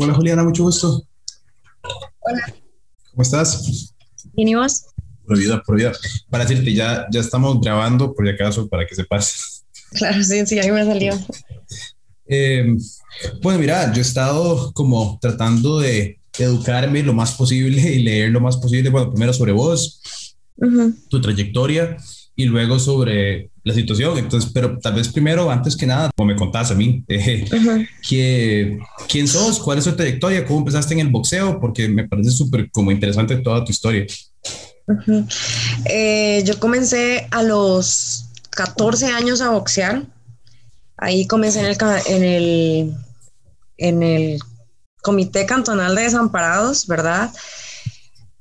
Hola Juliana, mucho gusto. Hola. ¿Cómo estás? Bien, ¿y vos? Por vida, por vida. Para decirte, ya, ya estamos grabando, por si acaso, para que sepas. Claro, sí, sí, a mí me salió. Eh, bueno, mira, yo he estado como tratando de educarme lo más posible y leer lo más posible, bueno, primero sobre vos, tu trayectoria y luego sobre la situación. Entonces, pero tal vez primero, antes que nada, como me contás a mí, eh, que, ¿quién sos? ¿Cuál es tu trayectoria? ¿Cómo empezaste en el boxeo? Porque me parece súper como interesante toda tu historia. Eh, yo comencé a los 14 años a boxear. Ahí comencé en el, en el, en el Comité Cantonal de Desamparados, ¿verdad?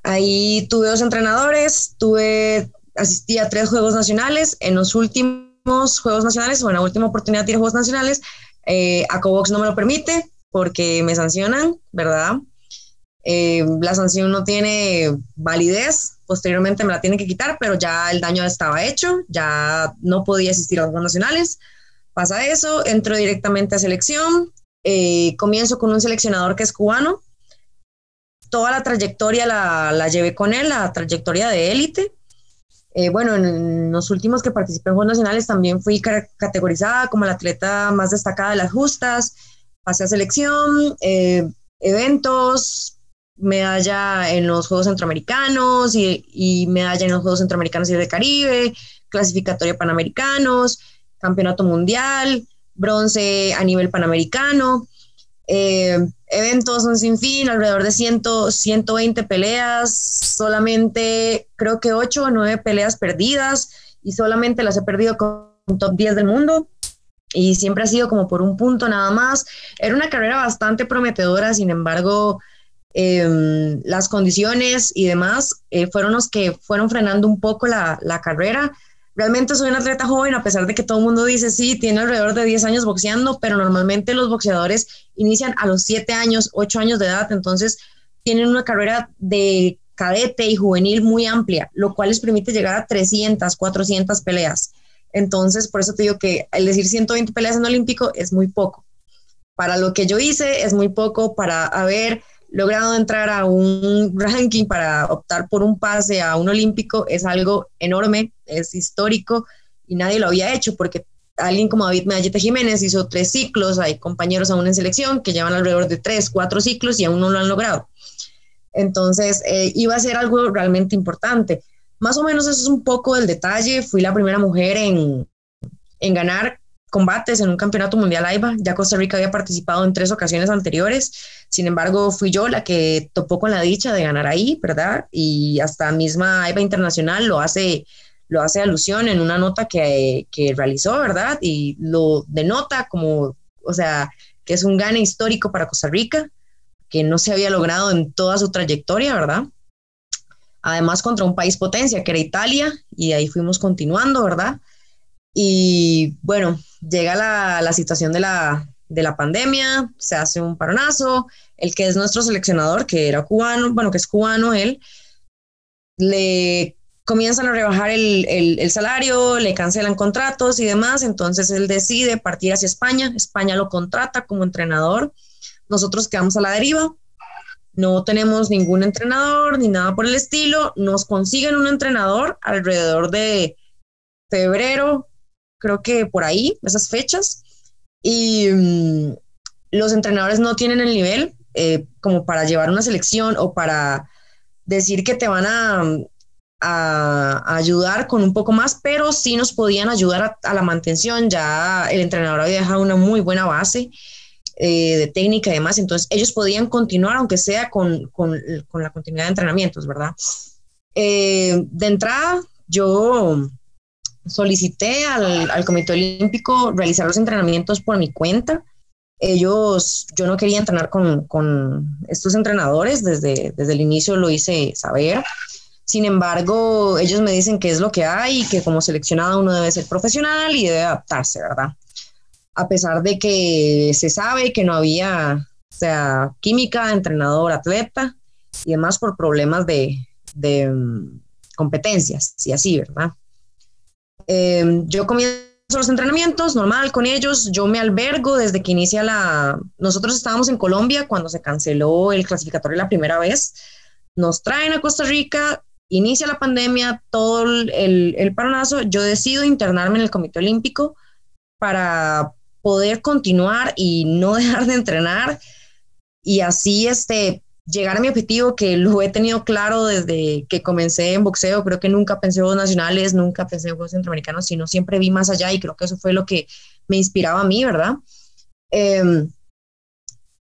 Ahí tuve dos entrenadores, tuve asistí a tres Juegos Nacionales. En los últimos Juegos Nacionales, o en la última oportunidad de ir a Juegos Nacionales, eh, Acobox no me lo permite porque me sancionan, ¿verdad? Eh, la sanción no tiene validez, posteriormente me la tienen que quitar, pero ya el daño estaba hecho, ya no podía asistir a los Juegos Nacionales. Pasa eso, entro directamente a selección, eh, comienzo con un seleccionador que es cubano, toda la trayectoria la, la llevé con él, la trayectoria de élite, eh, bueno, en los últimos que participé en Juegos Nacionales también fui categorizada como la atleta más destacada de las justas, pasé a selección, eh, eventos, medalla en los Juegos Centroamericanos y, medalla en los Juegos Centroamericanos y de Caribe, clasificatoria Panamericanos, campeonato mundial, bronce a nivel panamericano. Eh, eventos un sinfín, alrededor de 100, 120 peleas, solamente creo que 8 o 9 peleas perdidas y solamente las he perdido con top 10 del mundo y siempre ha sido como por un punto nada más. Era una carrera bastante prometedora, sin embargo, em, las condiciones y demás eh, fueron los que fueron frenando un poco la, la carrera Realmente soy un atleta joven, a pesar de que todo el mundo dice, sí, tiene alrededor de 10 años boxeando, pero normalmente los boxeadores inician a los 7 años, 8 años de edad, entonces tienen una carrera de cadete y juvenil muy amplia, lo cual les permite llegar a 300, 400 peleas. Entonces, por eso te digo que el decir 120 peleas en olímpico es muy poco. Para lo que yo hice es muy poco para haber logrado entrar a un ranking para optar por un pase a un olímpico es algo enorme, es histórico y nadie lo había hecho porque alguien como David Medalleta Jiménez hizo tres ciclos, hay compañeros aún en selección que llevan alrededor de tres, cuatro ciclos y aún no lo han logrado. Entonces, eh, iba a ser algo realmente importante. Más o menos eso es un poco el detalle. Fui la primera mujer en, en ganar combates en un campeonato mundial AIBA. Ya Costa Rica había participado en tres ocasiones anteriores. Sin embargo, fui yo la que topó con la dicha de ganar ahí, ¿verdad? Y hasta misma AIBA Internacional lo hace, lo hace alusión en una nota que, que realizó, ¿verdad? Y lo denota como, o sea, que es un gane histórico para Costa Rica, que no se había logrado en toda su trayectoria, ¿verdad? Además, contra un país potencia, que era Italia, y ahí fuimos continuando, ¿verdad? Y bueno, llega la, situación de la, pandemia, se hace un paronazo, el que es nuestro seleccionador, que era cubano, bueno, que es cubano él, le comienzan a rebajar el, salario, le cancelan contratos y demás, entonces él decide partir hacia España, España lo contrata como entrenador, nosotros quedamos a la deriva, no tenemos ningún entrenador ni nada por el estilo, nos consiguen un entrenador alrededor de febrero, creo que por ahí, esas fechas. Y mm, los entrenadores no tienen el nivel eh, como para llevar una selección o para decir que te van a, ayudar con un poco más, pero sí nos podían ayudar a, la mantención. Ya el entrenador había dejado una muy buena base eh, de técnica y demás, entonces ellos podían continuar, aunque sea con, la continuidad de entrenamientos, ¿verdad? Eh, de entrada, yo solicité al, Comité Olímpico realizar los entrenamientos por mi cuenta. Ellos, yo no quería entrenar con, estos entrenadores, desde, desde el inicio lo hice saber. Sin embargo, ellos me dicen que es lo que hay y que como seleccionado uno debe ser profesional y debe adaptarse, ¿verdad? A pesar de que se sabe que no había, sea, química, entrenador, atleta y demás por problemas de, de mm, competencias y así, ¿verdad? Em, yo comienzo los entrenamientos, normal con ellos. Yo me albergo desde que inicia la... Nosotros estábamos en Colombia cuando se canceló el clasificatorio la primera vez. Nos traen a Costa Rica, inicia la pandemia, todo el, el paronazo. Yo decido internarme en el Comité Olímpico para poder continuar y no dejar de entrenar y así este, llegar a mi objetivo que lo he tenido claro desde que comencé en boxeo. Creo que nunca pensé en Juegos Nacionales, nunca pensé en Juegos Centroamericanos, sino siempre vi más allá y creo que eso fue lo que me inspiraba a mí, ¿verdad? Em,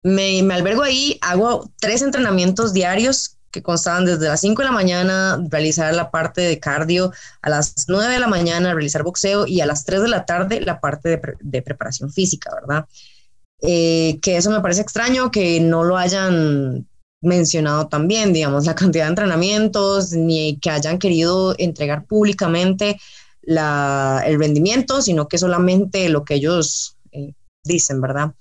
me, me, albergo ahí, hago tres entrenamientos diarios que constaban desde las 5 de la mañana realizar la parte de cardio, a las 9 de la mañana realizar boxeo y a las 3 de la tarde la parte de, de preparación física, ¿verdad? Eh, que eso me parece extraño que no lo hayan mencionado también, digamos, la cantidad de entrenamientos, ni que hayan querido entregar públicamente el rendimiento, sino que solamente lo que ellos eh, dicen, ¿verdad?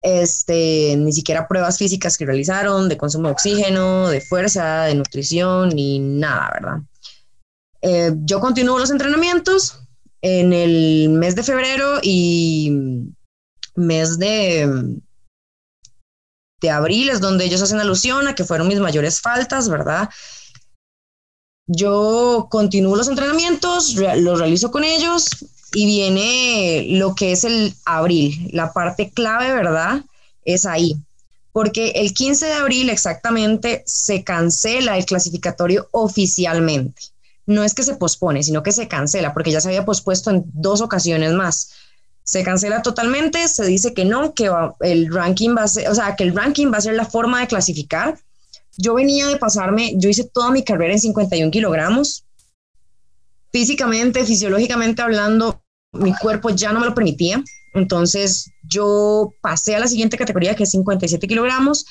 Este, ni siquiera pruebas físicas que realizaron de consumo de oxígeno, de fuerza, de nutrición, ni nada, ¿verdad? Eh, yo continúo los entrenamientos en el mes de febrero y mes de, de abril es donde ellos hacen alusión a que fueron mis mayores faltas, ¿verdad? Yo continúo los entrenamientos, los realizo con ellos y viene lo que es el abril. La parte clave, ¿verdad? Es ahí. Porque el 15 de abril exactamente se cancela el clasificatorio oficialmente. No es que se pospone, sino que se cancela, porque ya se había pospuesto en dos ocasiones más se cancela totalmente, se dice que no, que el ranking va a ser, o sea, que el ranking va a ser la forma de clasificar. Yo venía de pasarme, yo hice toda mi carrera en 51 kilogramos. Físicamente, fisiológicamente hablando, mi cuerpo ya no me lo permitía. Entonces yo pasé a la siguiente categoría que es 57 kilogramos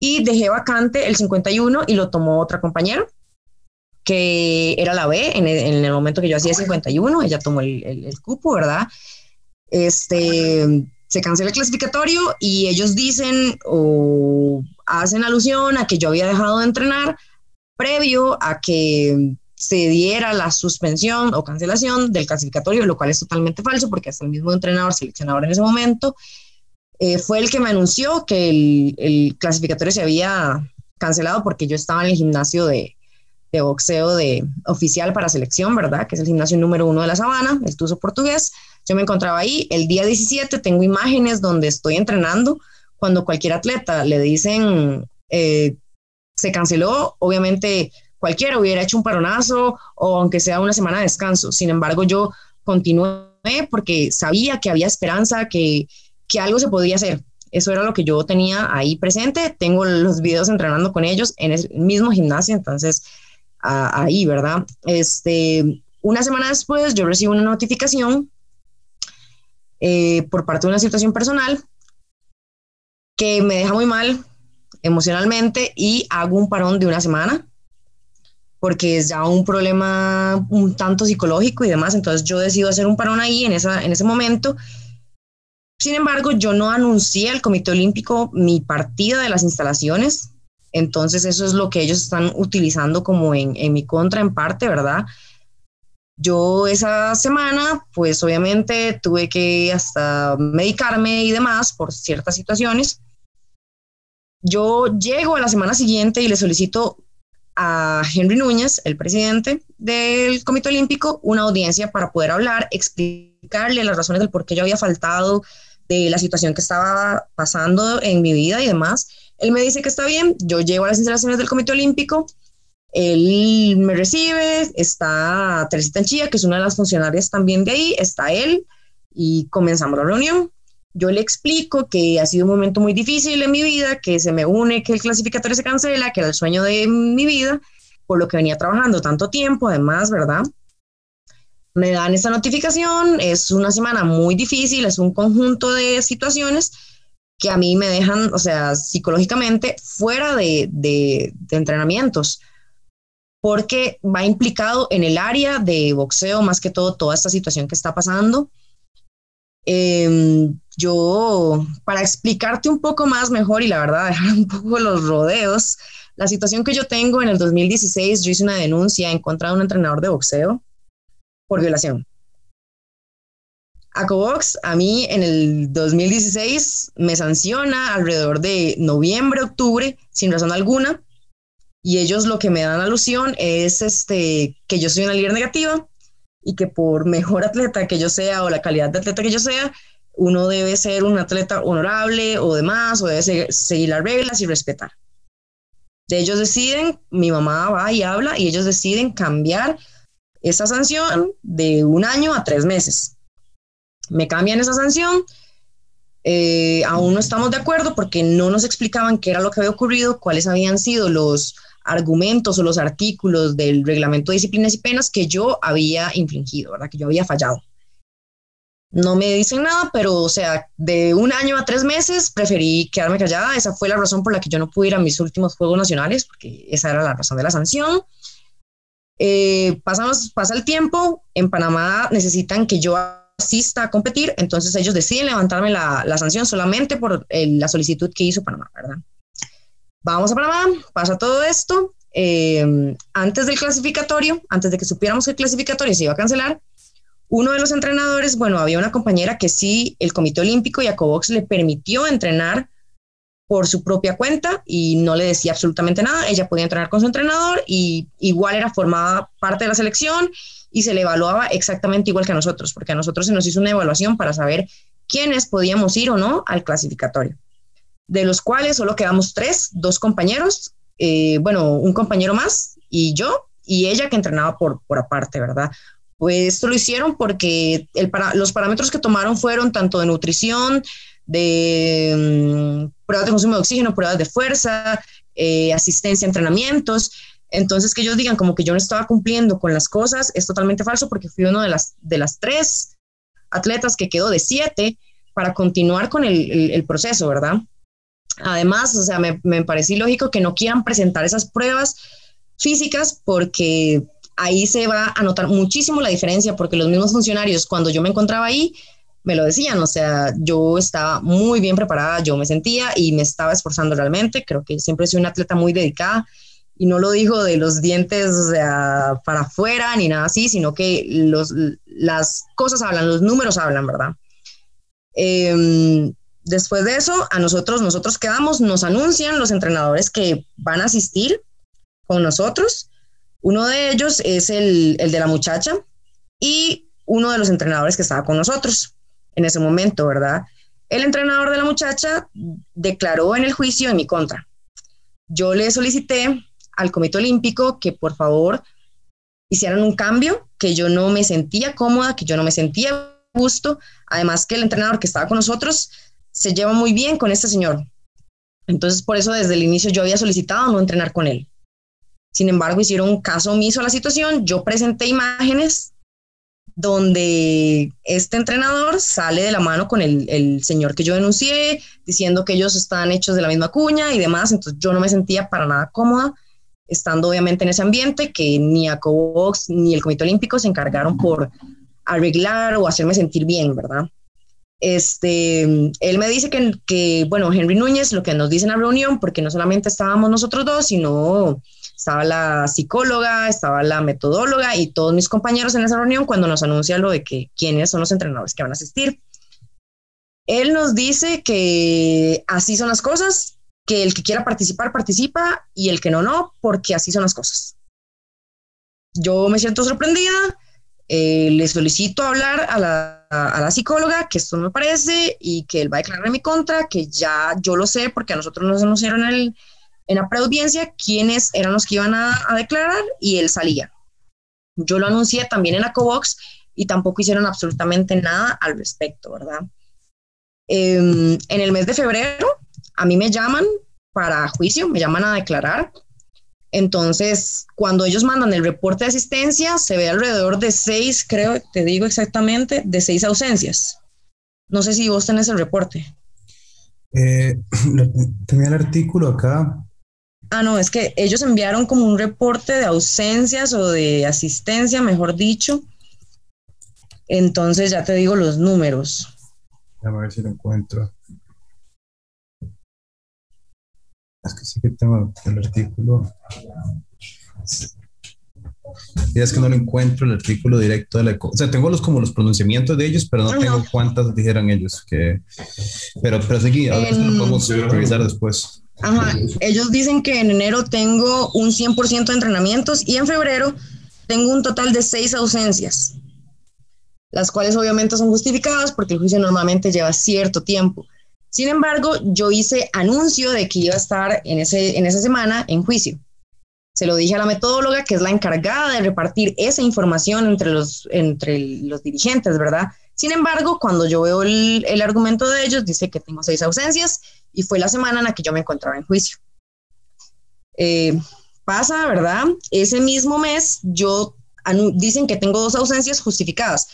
y dejé vacante el 51 y lo tomó otra compañera que era la B en el, momento que yo hacía 51, ella tomó el, el cupo, ¿verdad? Este, se cancela el clasificatorio y ellos dicen o hacen alusión a que yo había dejado de entrenar previo a que se diera la suspensión o cancelación del clasificatorio, lo cual es totalmente falso porque hasta el mismo entrenador, seleccionador en ese momento, eh, fue el que me anunció que el, el, clasificatorio se había cancelado porque yo estaba en el gimnasio de, de boxeo de oficial para selección, ¿verdad? Que es el gimnasio número uno de la Sabana, el Tuzo Portugués. Yo me encontraba ahí. El día 17 tengo imágenes donde estoy entrenando. Cuando cualquier atleta le dicen eh, se canceló, obviamente cualquiera hubiera hecho un paronazo o aunque sea una semana de descanso. Sin embargo, yo continué porque sabía que había esperanza, que, que algo se podía hacer. Eso era lo que yo tenía ahí presente. Tengo los videos entrenando con ellos en el mismo gimnasio, entonces ahí, ¿verdad? Este, una semana después yo recibo una notificación eh, por parte de una situación personal que me deja muy mal emocionalmente y hago un parón de una semana porque es ya un problema un tanto psicológico y demás, entonces yo decido hacer un parón ahí en, esa, en ese momento. Sin embargo, yo no anuncié al Comité Olímpico mi partida de las instalaciones, entonces eso es lo que ellos están utilizando como en, mi contra en parte, ¿verdad? Yo esa semana, pues obviamente tuve que hasta medicarme y demás por ciertas situaciones. Yo llego a la semana siguiente y le solicito a Henry Núñez, el presidente del Comité Olímpico, una audiencia para poder hablar, explicarle las razones del por qué yo había faltado, de la situación que estaba pasando en mi vida y demás. Él me dice que está bien, yo llego a las instalaciones del Comité Olímpico, él me recibe, está Teresita Chía, que es una de las funcionarias también de ahí, está él y comenzamos la reunión. Yo le explico que ha sido un momento muy difícil en mi vida, que se me une que el clasificatorio se cancela, que era el sueño de mi vida, por lo que venía trabajando tanto tiempo, además, ¿verdad? Me dan esta notificación, es una semana muy difícil, es un conjunto de situaciones que a mí me dejan, o sea, psicológicamente fuera de, de, entrenamientos porque va implicado en el área de boxeo, más que todo, toda esta situación que está pasando. Em, yo, para explicarte un poco más mejor y la verdad, dejar un poco los rodeos, la situación que yo tengo en el 2016, yo hice una denuncia en contra de un entrenador de boxeo por violación. Acobox a mí en el 2016 me sanciona alrededor de noviembre, octubre, sin razón alguna, y ellos lo que me dan alusión es este, que yo soy una líder negativa y que por mejor atleta que yo sea o la calidad de atleta que yo sea, uno debe ser un atleta honorable o demás, o debe seguir las reglas y respetar. De ellos deciden, mi mamá va y habla y ellos deciden cambiar esa sanción de un año a tres meses me cambian esa sanción. Eh, aún no estamos de acuerdo porque no nos explicaban qué era lo que había ocurrido, cuáles habían sido los argumentos o los artículos del reglamento de disciplinas y penas que yo había infringido, ¿verdad? Que yo había fallado. No me dicen nada, pero o sea, de un año a tres meses preferí quedarme callada. Esa fue la razón por la que yo no pude ir a mis últimos Juegos Nacionales, porque esa era la razón de la sanción. Eh, pasamos, pasa el tiempo, en Panamá necesitan que yo asista a competir, entonces ellos deciden levantarme la, la sanción solamente por la solicitud que hizo Panamá, ¿verdad? Vamos a Panamá, pasa todo esto. Eh, antes del clasificatorio, antes de que supiéramos que el clasificatorio se iba a cancelar, uno de los entrenadores, bueno, había una compañera que sí, el Comité Olímpico y a Cobox le permitió entrenar por su propia cuenta y no le decía absolutamente nada. Ella podía entrenar con su entrenador y igual era formada parte de la selección y se le evaluaba exactamente igual que a nosotros, porque a nosotros se nos hizo una evaluación para saber quiénes podíamos ir o no al clasificatorio, de los cuales solo quedamos tres, dos compañeros, eh, bueno, un compañero más y yo y ella que entrenaba por, por aparte, ¿verdad? Pues esto lo hicieron porque el para, los parámetros que tomaron fueron tanto de nutrición, de mm, pruebas de consumo de oxígeno, pruebas de fuerza, eh, asistencia a entrenamientos. Entonces, que ellos digan como que yo no estaba cumpliendo con las cosas es totalmente falso porque fui uno de las, de las tres atletas que quedó de siete para continuar con el, el, proceso, ¿verdad? Además, o sea, me, me pareció lógico que no quieran presentar esas pruebas físicas porque ahí se va a notar muchísimo la diferencia porque los mismos funcionarios, cuando yo me encontraba ahí, me lo decían, o sea, yo estaba muy bien preparada, yo me sentía y me estaba esforzando realmente, creo que siempre soy una atleta muy dedicada y no lo digo de los dientes, o sea, para afuera ni nada así, sino que los, las cosas hablan, los números hablan, ¿verdad? Em, después de eso, a nosotros, nosotros quedamos, nos anuncian los entrenadores que van a asistir con nosotros. Uno de ellos es el, el de la muchacha y uno de los entrenadores que estaba con nosotros en ese momento, ¿verdad? El entrenador de la muchacha declaró en el juicio en mi contra. Yo le solicité al Comité Olímpico que por favor hicieran un cambio, que yo no me sentía cómoda, que yo no me sentía gusto, además que el entrenador que estaba con nosotros se lleva muy bien con este señor. Entonces, por eso desde el inicio yo había solicitado no entrenar con él. Sin embargo, hicieron caso omiso a la situación. Yo presenté imágenes donde este entrenador sale de la mano con el, señor que yo denuncié, diciendo que ellos están hechos de la misma cuña y demás, entonces yo no me sentía para nada cómoda estando obviamente en ese ambiente que ni ACOBOX ni el Comité Olímpico se encargaron por arreglar o hacerme sentir bien, ¿verdad? Este, él me dice que, que, bueno, Henry Núñez, lo que nos dice en la reunión, porque no solamente estábamos nosotros dos, sino estaba la psicóloga, estaba la metodóloga y todos mis compañeros en esa reunión cuando nos anuncia lo de que quiénes son los entrenadores que van a asistir. Él nos dice que así son las cosas, que el que quiera participar, participa y el que no, no, porque así son las cosas. Yo me siento sorprendida, eh, le solicito hablar a la, a la, psicóloga que esto no me parece y que él va a declarar en mi contra, que ya yo lo sé porque a nosotros nos anunciaron el, en la preaudiencia quiénes eran los que iban a, declarar y él salía. Yo lo anuncié también en la COVOX y tampoco hicieron absolutamente nada al respecto, ¿verdad? Em, en el mes de febrero a mí me llaman para juicio, me llaman a declarar. Entonces, cuando ellos mandan el reporte de asistencia, se ve alrededor de seis, creo, te digo exactamente, de seis ausencias. No sé si vos tenés el reporte. Eh, tenía el artículo acá, Ah, no, es que ellos enviaron como un reporte de ausencias o de asistencia, mejor dicho. Entonces ya te digo los números. A ver si lo encuentro. Es que sí que tengo el artículo. Y es que no lo encuentro el artículo directo de la... O sea, tengo los como los pronunciamientos de ellos, pero no tengo cuántas dijeran ellos. Que, pero, pero seguí, ahora lo podemos revisar después. Ajá, ellos dicen que en enero tengo un 100% de entrenamientos y en febrero tengo un total de seis ausencias, las cuales obviamente son justificadas porque el juicio normalmente lleva cierto tiempo. Sin embargo, yo hice anuncio de que iba a estar en, ese, en esa semana en juicio. Se lo dije a la metodóloga, que es la encargada de repartir esa información entre los, entre los dirigentes, ¿verdad? Sin embargo, cuando yo veo el, el argumento de ellos, dice que tengo seis ausencias y fue la semana en la que yo me encontraba en juicio. Eh, pasa, ¿verdad? Ese mismo mes yo dicen que tengo dos ausencias justificadas.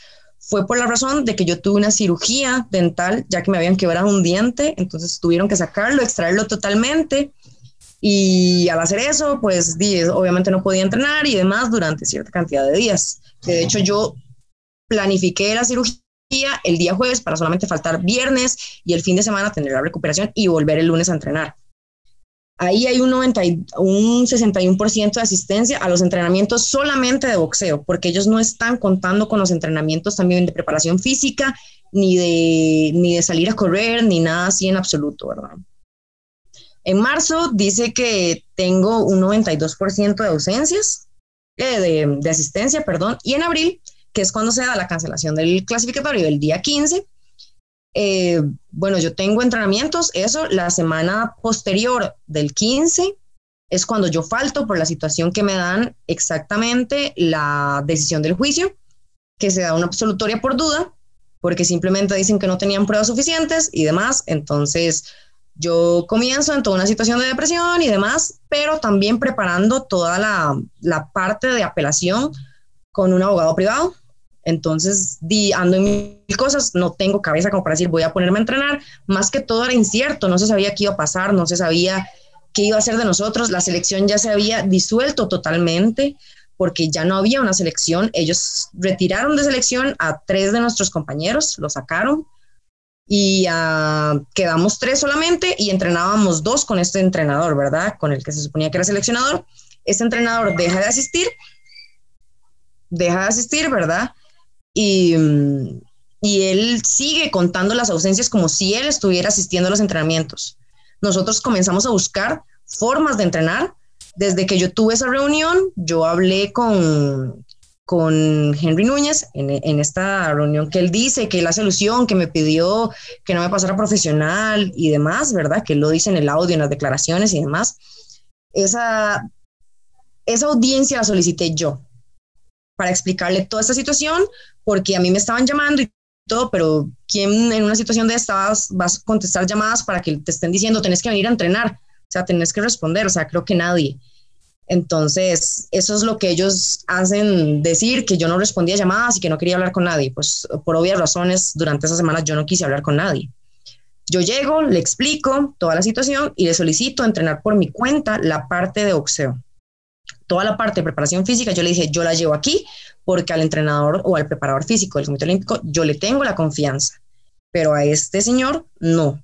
Fue por la razón de que yo tuve una cirugía dental, ya que me habían quebrado un diente, entonces tuvieron que sacarlo, extraerlo totalmente. Y al hacer eso, pues obviamente no podía entrenar y demás durante cierta cantidad de días. De hecho, yo planifiqué la cirugía el día jueves para solamente faltar viernes y el fin de semana tener la recuperación y volver el lunes a entrenar. Ahí hay un, 90, un 61% de asistencia a los entrenamientos solamente de boxeo, porque ellos no están contando con los entrenamientos también de preparación física, ni de, ni de salir a correr, ni nada así en absoluto, ¿verdad? En marzo dice que tengo un 92% de ausencias, eh, de, de asistencia, perdón, y en abril que es cuando se da la cancelación del clasificatorio del día 15. Eh, bueno, yo tengo entrenamientos, eso, la semana posterior del 15 es cuando yo falto por la situación que me dan exactamente la decisión del juicio, que se da una absolutoria por duda, porque simplemente dicen que no tenían pruebas suficientes y demás. Entonces, yo comienzo en toda una situación de depresión y demás, pero también preparando toda la, la parte de apelación con un abogado privado entonces, di, ando en mil cosas, no tengo cabeza como para decir voy a ponerme a entrenar. Más que todo era incierto, no se sabía qué iba a pasar, no se sabía qué iba a hacer de nosotros. La selección ya se había disuelto totalmente porque ya no había una selección. Ellos retiraron de selección a tres de nuestros compañeros, lo sacaron y uh, quedamos tres solamente y entrenábamos dos con este entrenador, ¿verdad? Con el que se suponía que era seleccionador. Este entrenador deja de asistir, deja de asistir, ¿verdad? Y, y él sigue contando las ausencias como si él estuviera asistiendo a los entrenamientos. Nosotros comenzamos a buscar formas de entrenar. Desde que yo tuve esa reunión, yo hablé con, con Henry Núñez en, en, esta reunión que él dice que la solución que me pidió que no me pasara profesional y demás, ¿verdad? Que lo dice en el audio, en las declaraciones y demás. Esa, esa audiencia la solicité yo para explicarle toda esta situación, porque a mí me estaban llamando y todo, pero ¿quién en una situación de estas vas a contestar llamadas para que te estén diciendo, tenés que venir a entrenar? O sea, tenés que responder, o sea, creo que nadie. Entonces, eso es lo que ellos hacen decir, que yo no respondía llamadas y que no quería hablar con nadie. Pues por obvias razones, durante esa semana yo no quise hablar con nadie. Yo llego, le explico toda la situación y le solicito entrenar por mi cuenta la parte de boxeo. Toda la parte de preparación física, yo le dije, yo la llevo aquí porque al entrenador o al preparador físico del Comité Olímpico yo le tengo la confianza, pero a este señor no.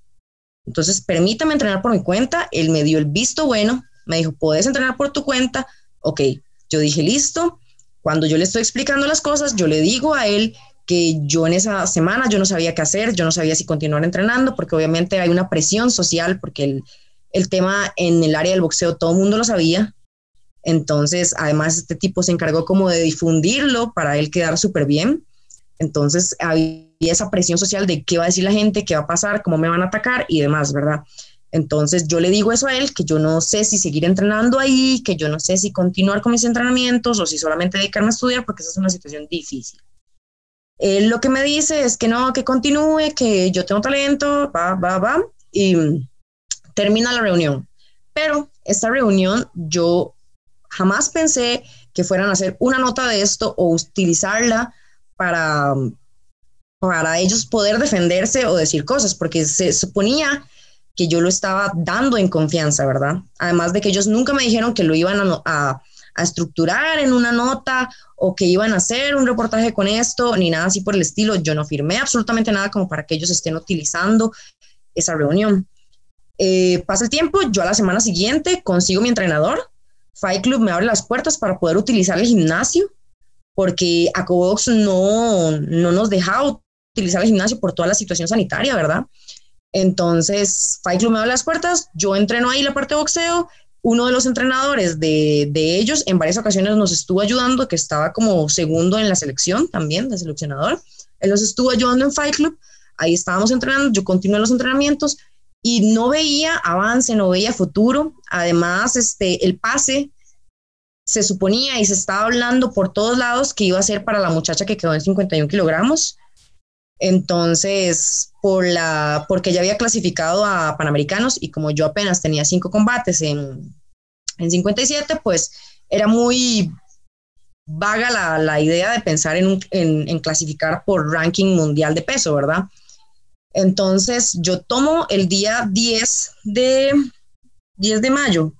Entonces, permítame entrenar por mi cuenta, él me dio el visto bueno, me dijo, puedes entrenar por tu cuenta, ok, yo dije, listo, cuando yo le estoy explicando las cosas, yo le digo a él que yo en esa semana yo no sabía qué hacer, yo no sabía si continuar entrenando, porque obviamente hay una presión social, porque el, el tema en el área del boxeo todo el mundo lo sabía, entonces, además, este tipo se encargó como de difundirlo para él quedar súper bien. Entonces, había esa presión social de qué va a decir la gente, qué va a pasar, cómo me van a atacar y demás, ¿verdad? Entonces, yo le digo eso a él, que yo no sé si seguir entrenando ahí, que yo no sé si continuar con mis entrenamientos o si solamente dedicarme a estudiar, porque esa es una situación difícil. Él lo que me dice es que no, que continúe, que yo tengo talento, va, va, va, y termina la reunión. Pero esta reunión yo Jamás pensé que fueran a hacer una nota de esto o utilizarla para, para ellos poder defenderse o decir cosas, porque se suponía que yo lo estaba dando en confianza, ¿verdad? Además de que ellos nunca me dijeron que lo iban a, a, estructurar en una nota o que iban a hacer un reportaje con esto, ni nada así por el estilo. Yo no firmé absolutamente nada como para que ellos estén utilizando esa reunión. Eh, pasa el tiempo, yo a la semana siguiente consigo mi entrenador, Fight Club me abre las puertas para poder utilizar el gimnasio, porque Acobox no, no nos dejaba utilizar el gimnasio por toda la situación sanitaria, ¿verdad? Entonces, Fight Club me abre las puertas, yo entreno ahí la parte de boxeo, uno de los entrenadores de, de, ellos en varias ocasiones nos estuvo ayudando, que estaba como segundo en la selección también, de seleccionador. Él nos estuvo ayudando en Fight Club, ahí estábamos entrenando, yo continué los entrenamientos y no veía avance, no veía futuro. Además, este, el pase se suponía y se estaba hablando por todos lados que iba a ser para la muchacha que quedó en 51 kilogramos. Entonces, por la, porque ya había clasificado a Panamericanos y como yo apenas tenía cinco combates en, en 57, pues era muy vaga la, la idea de pensar en, en, en, clasificar por ranking mundial de peso, ¿verdad? Entonces, yo tomo el día 10 de, 10 de mayo,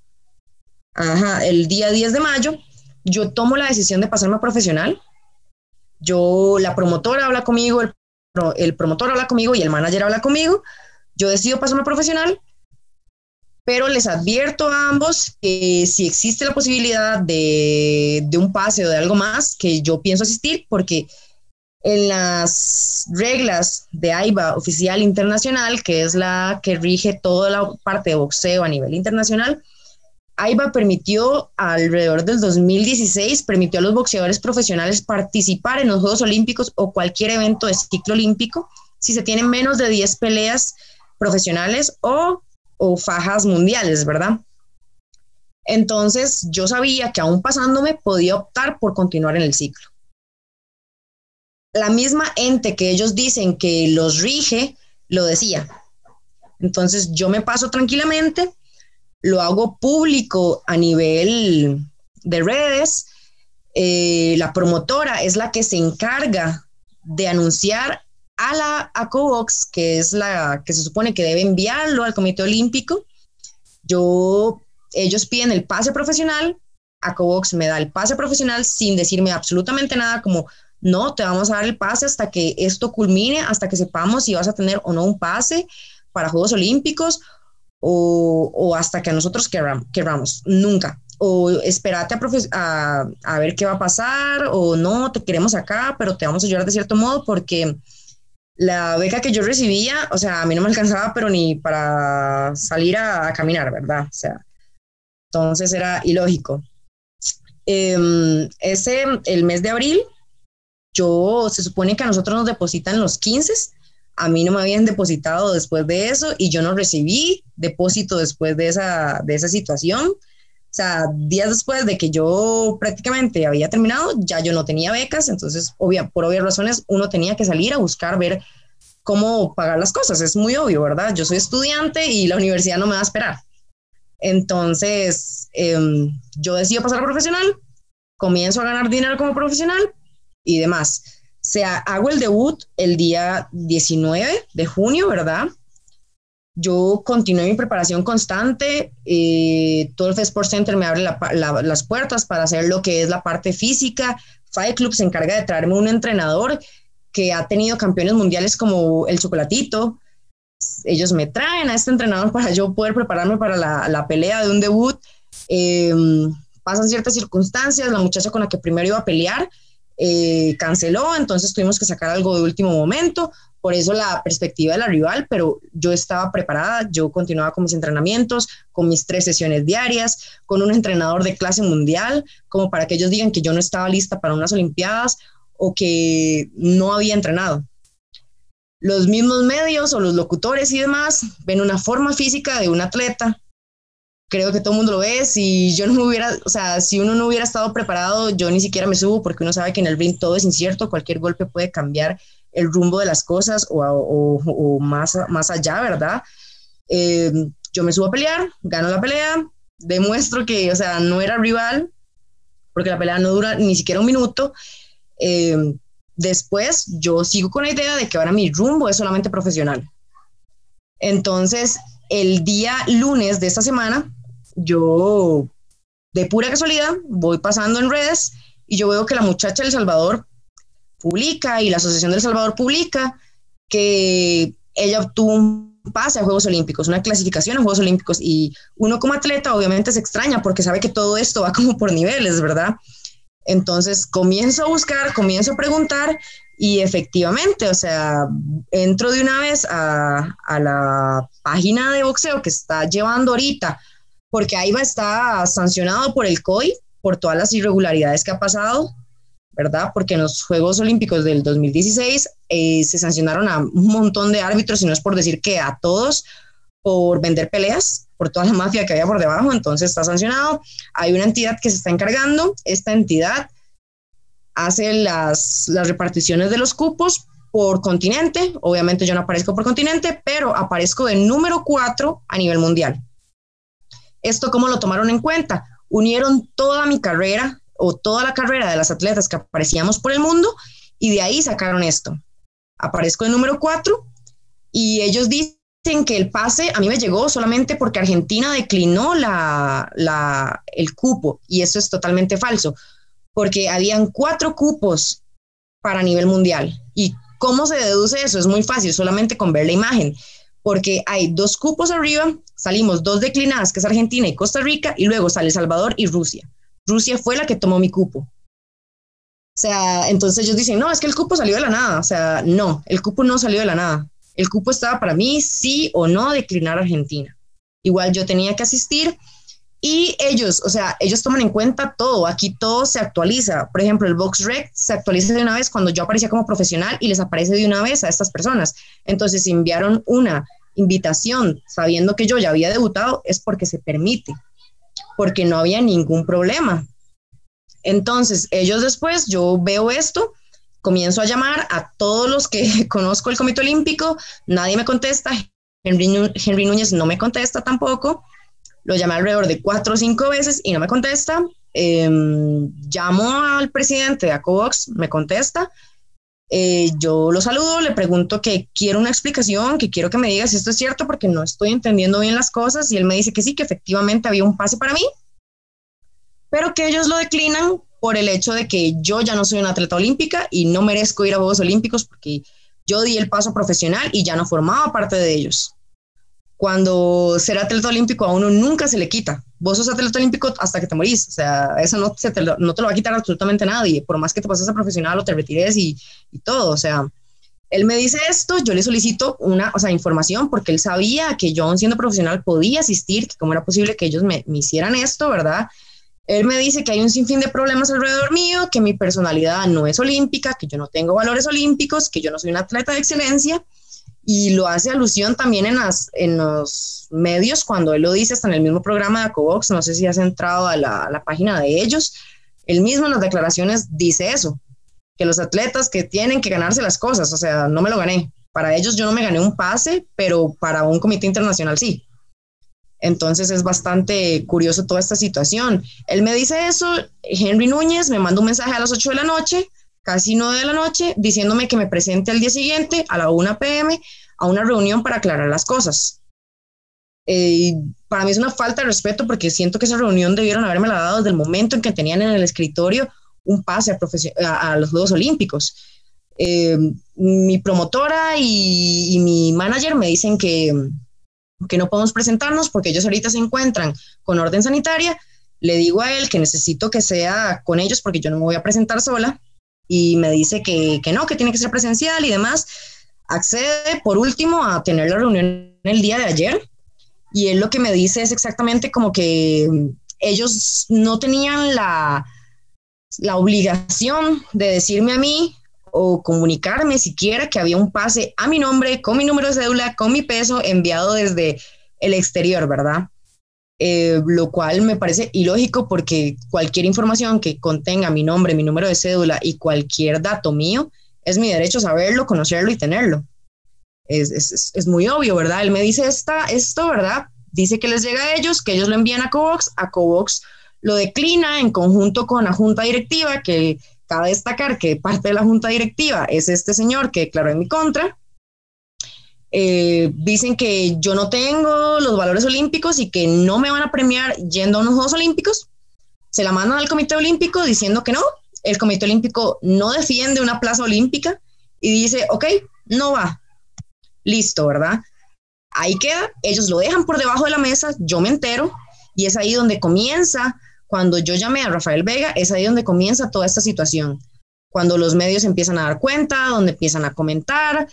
Ajá, el día 10 de mayo, yo tomo la decisión de pasarme a profesional. Yo, la promotora habla conmigo, el, promotor habla conmigo y el manager habla conmigo. Yo decido pasarme a profesional, pero les advierto a ambos que si existe la posibilidad de, de un pase o de algo más, que yo pienso asistir, porque en las reglas de AIBA oficial internacional, que es la que rige toda la parte de boxeo a nivel internacional, AIBA permitió alrededor del 2016, permitió a los boxeadores profesionales participar en los Juegos Olímpicos o cualquier evento de ciclo olímpico si se tienen menos de 10 peleas profesionales o, o fajas mundiales, ¿verdad? Entonces yo sabía que aún pasándome podía optar por continuar en el ciclo. La misma ente que ellos dicen que los rige, lo decía. Entonces yo me paso tranquilamente lo hago público a nivel de redes. Eh, la promotora es la que se encarga de anunciar a la ACOBOX, que es la que se supone que debe enviarlo al Comité Olímpico. Yo, ellos piden el pase profesional, ACOBOX me da el pase profesional sin decirme absolutamente nada como, no, te vamos a dar el pase hasta que esto culmine, hasta que sepamos si vas a tener o no un pase para Juegos Olímpicos o, hasta que a nosotros queramos, nunca. O espérate a, a, ver qué va a pasar, o no, te queremos acá, pero te vamos a ayudar de cierto modo porque la beca que yo recibía, o sea, a mí no me alcanzaba, pero ni para salir a, caminar, ¿verdad? O sea, entonces era ilógico. Em, ese, el mes de abril, yo, se supone que a nosotros nos depositan los 15 a mí no me habían depositado después de eso y yo no recibí depósito después de esa, de esa situación. O sea, días después de que yo prácticamente había terminado, ya yo no tenía becas, entonces, obvia, por obvias razones, uno tenía que salir a buscar ver cómo pagar las cosas. Es muy obvio, ¿verdad? Yo soy estudiante y la universidad no me va a esperar. Entonces, em, yo decido pasar a profesional, comienzo a ganar dinero como profesional y demás sea, hago el debut el día 19 de junio, ¿verdad? Yo continué mi preparación constante. Eh, todo el Sport Center me abre las puertas para hacer lo que es la parte física. Fight Club se encarga de traerme un entrenador que ha tenido campeones mundiales como el Chocolatito. Ellos me traen a este entrenador para yo poder prepararme para la, pelea de un debut. Em, pasan ciertas circunstancias. La muchacha con la que primero iba a pelear eh, canceló, entonces tuvimos que sacar algo de último momento, por eso la perspectiva de la rival, pero yo estaba preparada, yo continuaba con mis entrenamientos, con mis tres sesiones diarias, con un entrenador de clase mundial, como para que ellos digan que yo no estaba lista para unas Olimpiadas o que no había entrenado. Los mismos medios o los locutores y demás ven una forma física de un atleta, creo que todo el mundo lo ve. Si yo no me hubiera, o sea, si uno no hubiera estado preparado, yo ni siquiera me subo porque uno sabe que en el ring todo es incierto, cualquier golpe puede cambiar el rumbo de las cosas o, o, más, más allá, ¿verdad? Eh, yo me subo a pelear, gano la pelea, demuestro que, o sea, no era rival, porque la pelea no dura ni siquiera un minuto. Eh, después yo sigo con la idea de que ahora mi rumbo es solamente profesional. Entonces, el día lunes de esta semana, yo de pura casualidad voy pasando en redes y yo veo que la muchacha del Salvador publica y la Asociación del Salvador publica que ella obtuvo un pase a Juegos Olímpicos, una clasificación a Juegos Olímpicos. Y uno como atleta obviamente se extraña porque sabe que todo esto va como por niveles, ¿verdad? Entonces comienzo a buscar, comienzo a preguntar y efectivamente, o sea, entro de una vez a, a la página de boxeo que está llevando ahorita, porque ahí va a estar sancionado por el COI por todas las irregularidades que ha pasado, ¿verdad? Porque en los Juegos Olímpicos del 2016 eh, se sancionaron a un montón de árbitros, y no es por decir que a todos, por vender peleas, por toda la mafia que había por debajo, entonces está sancionado. Hay una entidad que se está encargando, esta entidad hace las, reparticiones de los cupos por continente, obviamente yo no aparezco por continente, pero aparezco de número 4 a nivel mundial. ¿Esto cómo lo tomaron en cuenta? Unieron toda mi carrera o toda la carrera de las atletas que aparecíamos por el mundo y de ahí sacaron esto. Aparezco en número 4 y ellos dicen que el pase a mí me llegó solamente porque Argentina declinó la, la, el cupo y eso es totalmente falso, porque habían cuatro cupos para nivel mundial. ¿Y cómo se deduce eso? Es muy fácil, solamente con ver la imagen, porque hay dos cupos arriba, salimos dos declinadas, que es Argentina y Costa Rica, y luego sale Salvador y Rusia. Rusia fue la que tomó mi cupo. O sea, entonces ellos dicen, no, es que el cupo salió de la nada. O sea, no, el cupo no salió de la nada. El cupo estaba para mí, sí o no, declinar Argentina. Igual yo tenía que asistir y ellos, o sea, ellos toman en cuenta todo. Aquí todo se actualiza. Por ejemplo, el BoxRec se actualiza de una vez cuando yo aparecía como profesional y les aparece de una vez a estas personas. Entonces, enviaron una invitación sabiendo que yo ya había debutado, es porque se permite porque no había ningún problema. Entonces, ellos después, yo veo esto, comienzo a llamar a todos los que conozco el Comité Olímpico, nadie me contesta, Henry, Núñez no me contesta tampoco, lo llamé alrededor de cuatro o cinco veces y no me contesta, em, llamo al presidente de ACOVOX, me contesta, eh, yo lo saludo, le pregunto que quiero una explicación, que quiero que me diga si esto es cierto porque no estoy entendiendo bien las cosas y él me dice que sí, que efectivamente había un pase para mí, pero que ellos lo declinan por el hecho de que yo ya no soy una atleta olímpica y no merezco ir a Juegos Olímpicos porque yo di el paso profesional y ya no formaba parte de ellos cuando ser atleta olímpico a uno nunca se le quita. Vos sos atleta olímpico hasta que te morís. O sea, eso no, te lo, no te lo va a quitar absolutamente nadie, por más que te pases a profesional o te retires y, y, todo. O sea, él me dice esto, yo le solicito una o sea, información porque él sabía que yo, siendo profesional, podía asistir, que cómo era posible que ellos me, me hicieran esto, ¿verdad? Él me dice que hay un sinfín de problemas alrededor mío, que mi personalidad no es olímpica, que yo no tengo valores olímpicos, que yo no soy un atleta de excelencia y lo hace alusión también en, las, en los medios cuando él lo dice, hasta en el mismo programa de Acobox, no sé si has entrado a la, a la página de ellos, él mismo en las declaraciones dice eso, que los atletas que tienen que ganarse las cosas, o sea, no me lo gané. Para ellos yo no me gané un pase, pero para un comité internacional sí. Entonces es bastante curioso toda esta situación. Él me dice eso, Henry Núñez me manda un mensaje a las 8 de la noche casi 9 de la noche, diciéndome que me presente al día siguiente a la 1 pm a una reunión para aclarar las cosas. Eh, para mí es una falta de respeto porque siento que esa reunión debieron haberme la dado desde el momento en que tenían en el escritorio un pase a, los Juegos Olímpicos. Eh, mi promotora y, mi manager me dicen que, que no podemos presentarnos porque ellos ahorita se encuentran con orden sanitaria. Le digo a él que necesito que sea con ellos porque yo no me voy a presentar sola y me dice que, que, no, que tiene que ser presencial y demás. Accede por último a tener la reunión el día de ayer y él lo que me dice es exactamente como que ellos no tenían la, la obligación de decirme a mí o comunicarme siquiera que había un pase a mi nombre, con mi número de cédula, con mi peso enviado desde el exterior, ¿verdad? Eh, lo cual me parece ilógico porque cualquier información que contenga mi nombre, mi número de cédula y cualquier dato mío, es mi derecho saberlo, conocerlo y tenerlo. Es, es, es muy obvio, ¿verdad? Él me dice esta, esto, ¿verdad? Dice que les llega a ellos, que ellos lo envían a Covox, a Covox lo declina en conjunto con la junta directiva, que cabe destacar que parte de la junta directiva es este señor que declaró en mi contra, eh, dicen que yo no tengo los valores olímpicos y que no me van a premiar yendo a unos Juegos Olímpicos. Se la mandan al Comité Olímpico diciendo que no. El Comité Olímpico no defiende una plaza olímpica y dice, ok, no va. Listo, ¿verdad? ahí queda, ellos lo dejan por debajo de la mesa, yo me entero y es ahí donde comienza, cuando yo llamé a Rafael Vega, es ahí donde comienza toda esta situación, cuando los medios empiezan a dar cuenta, donde empiezan a comentar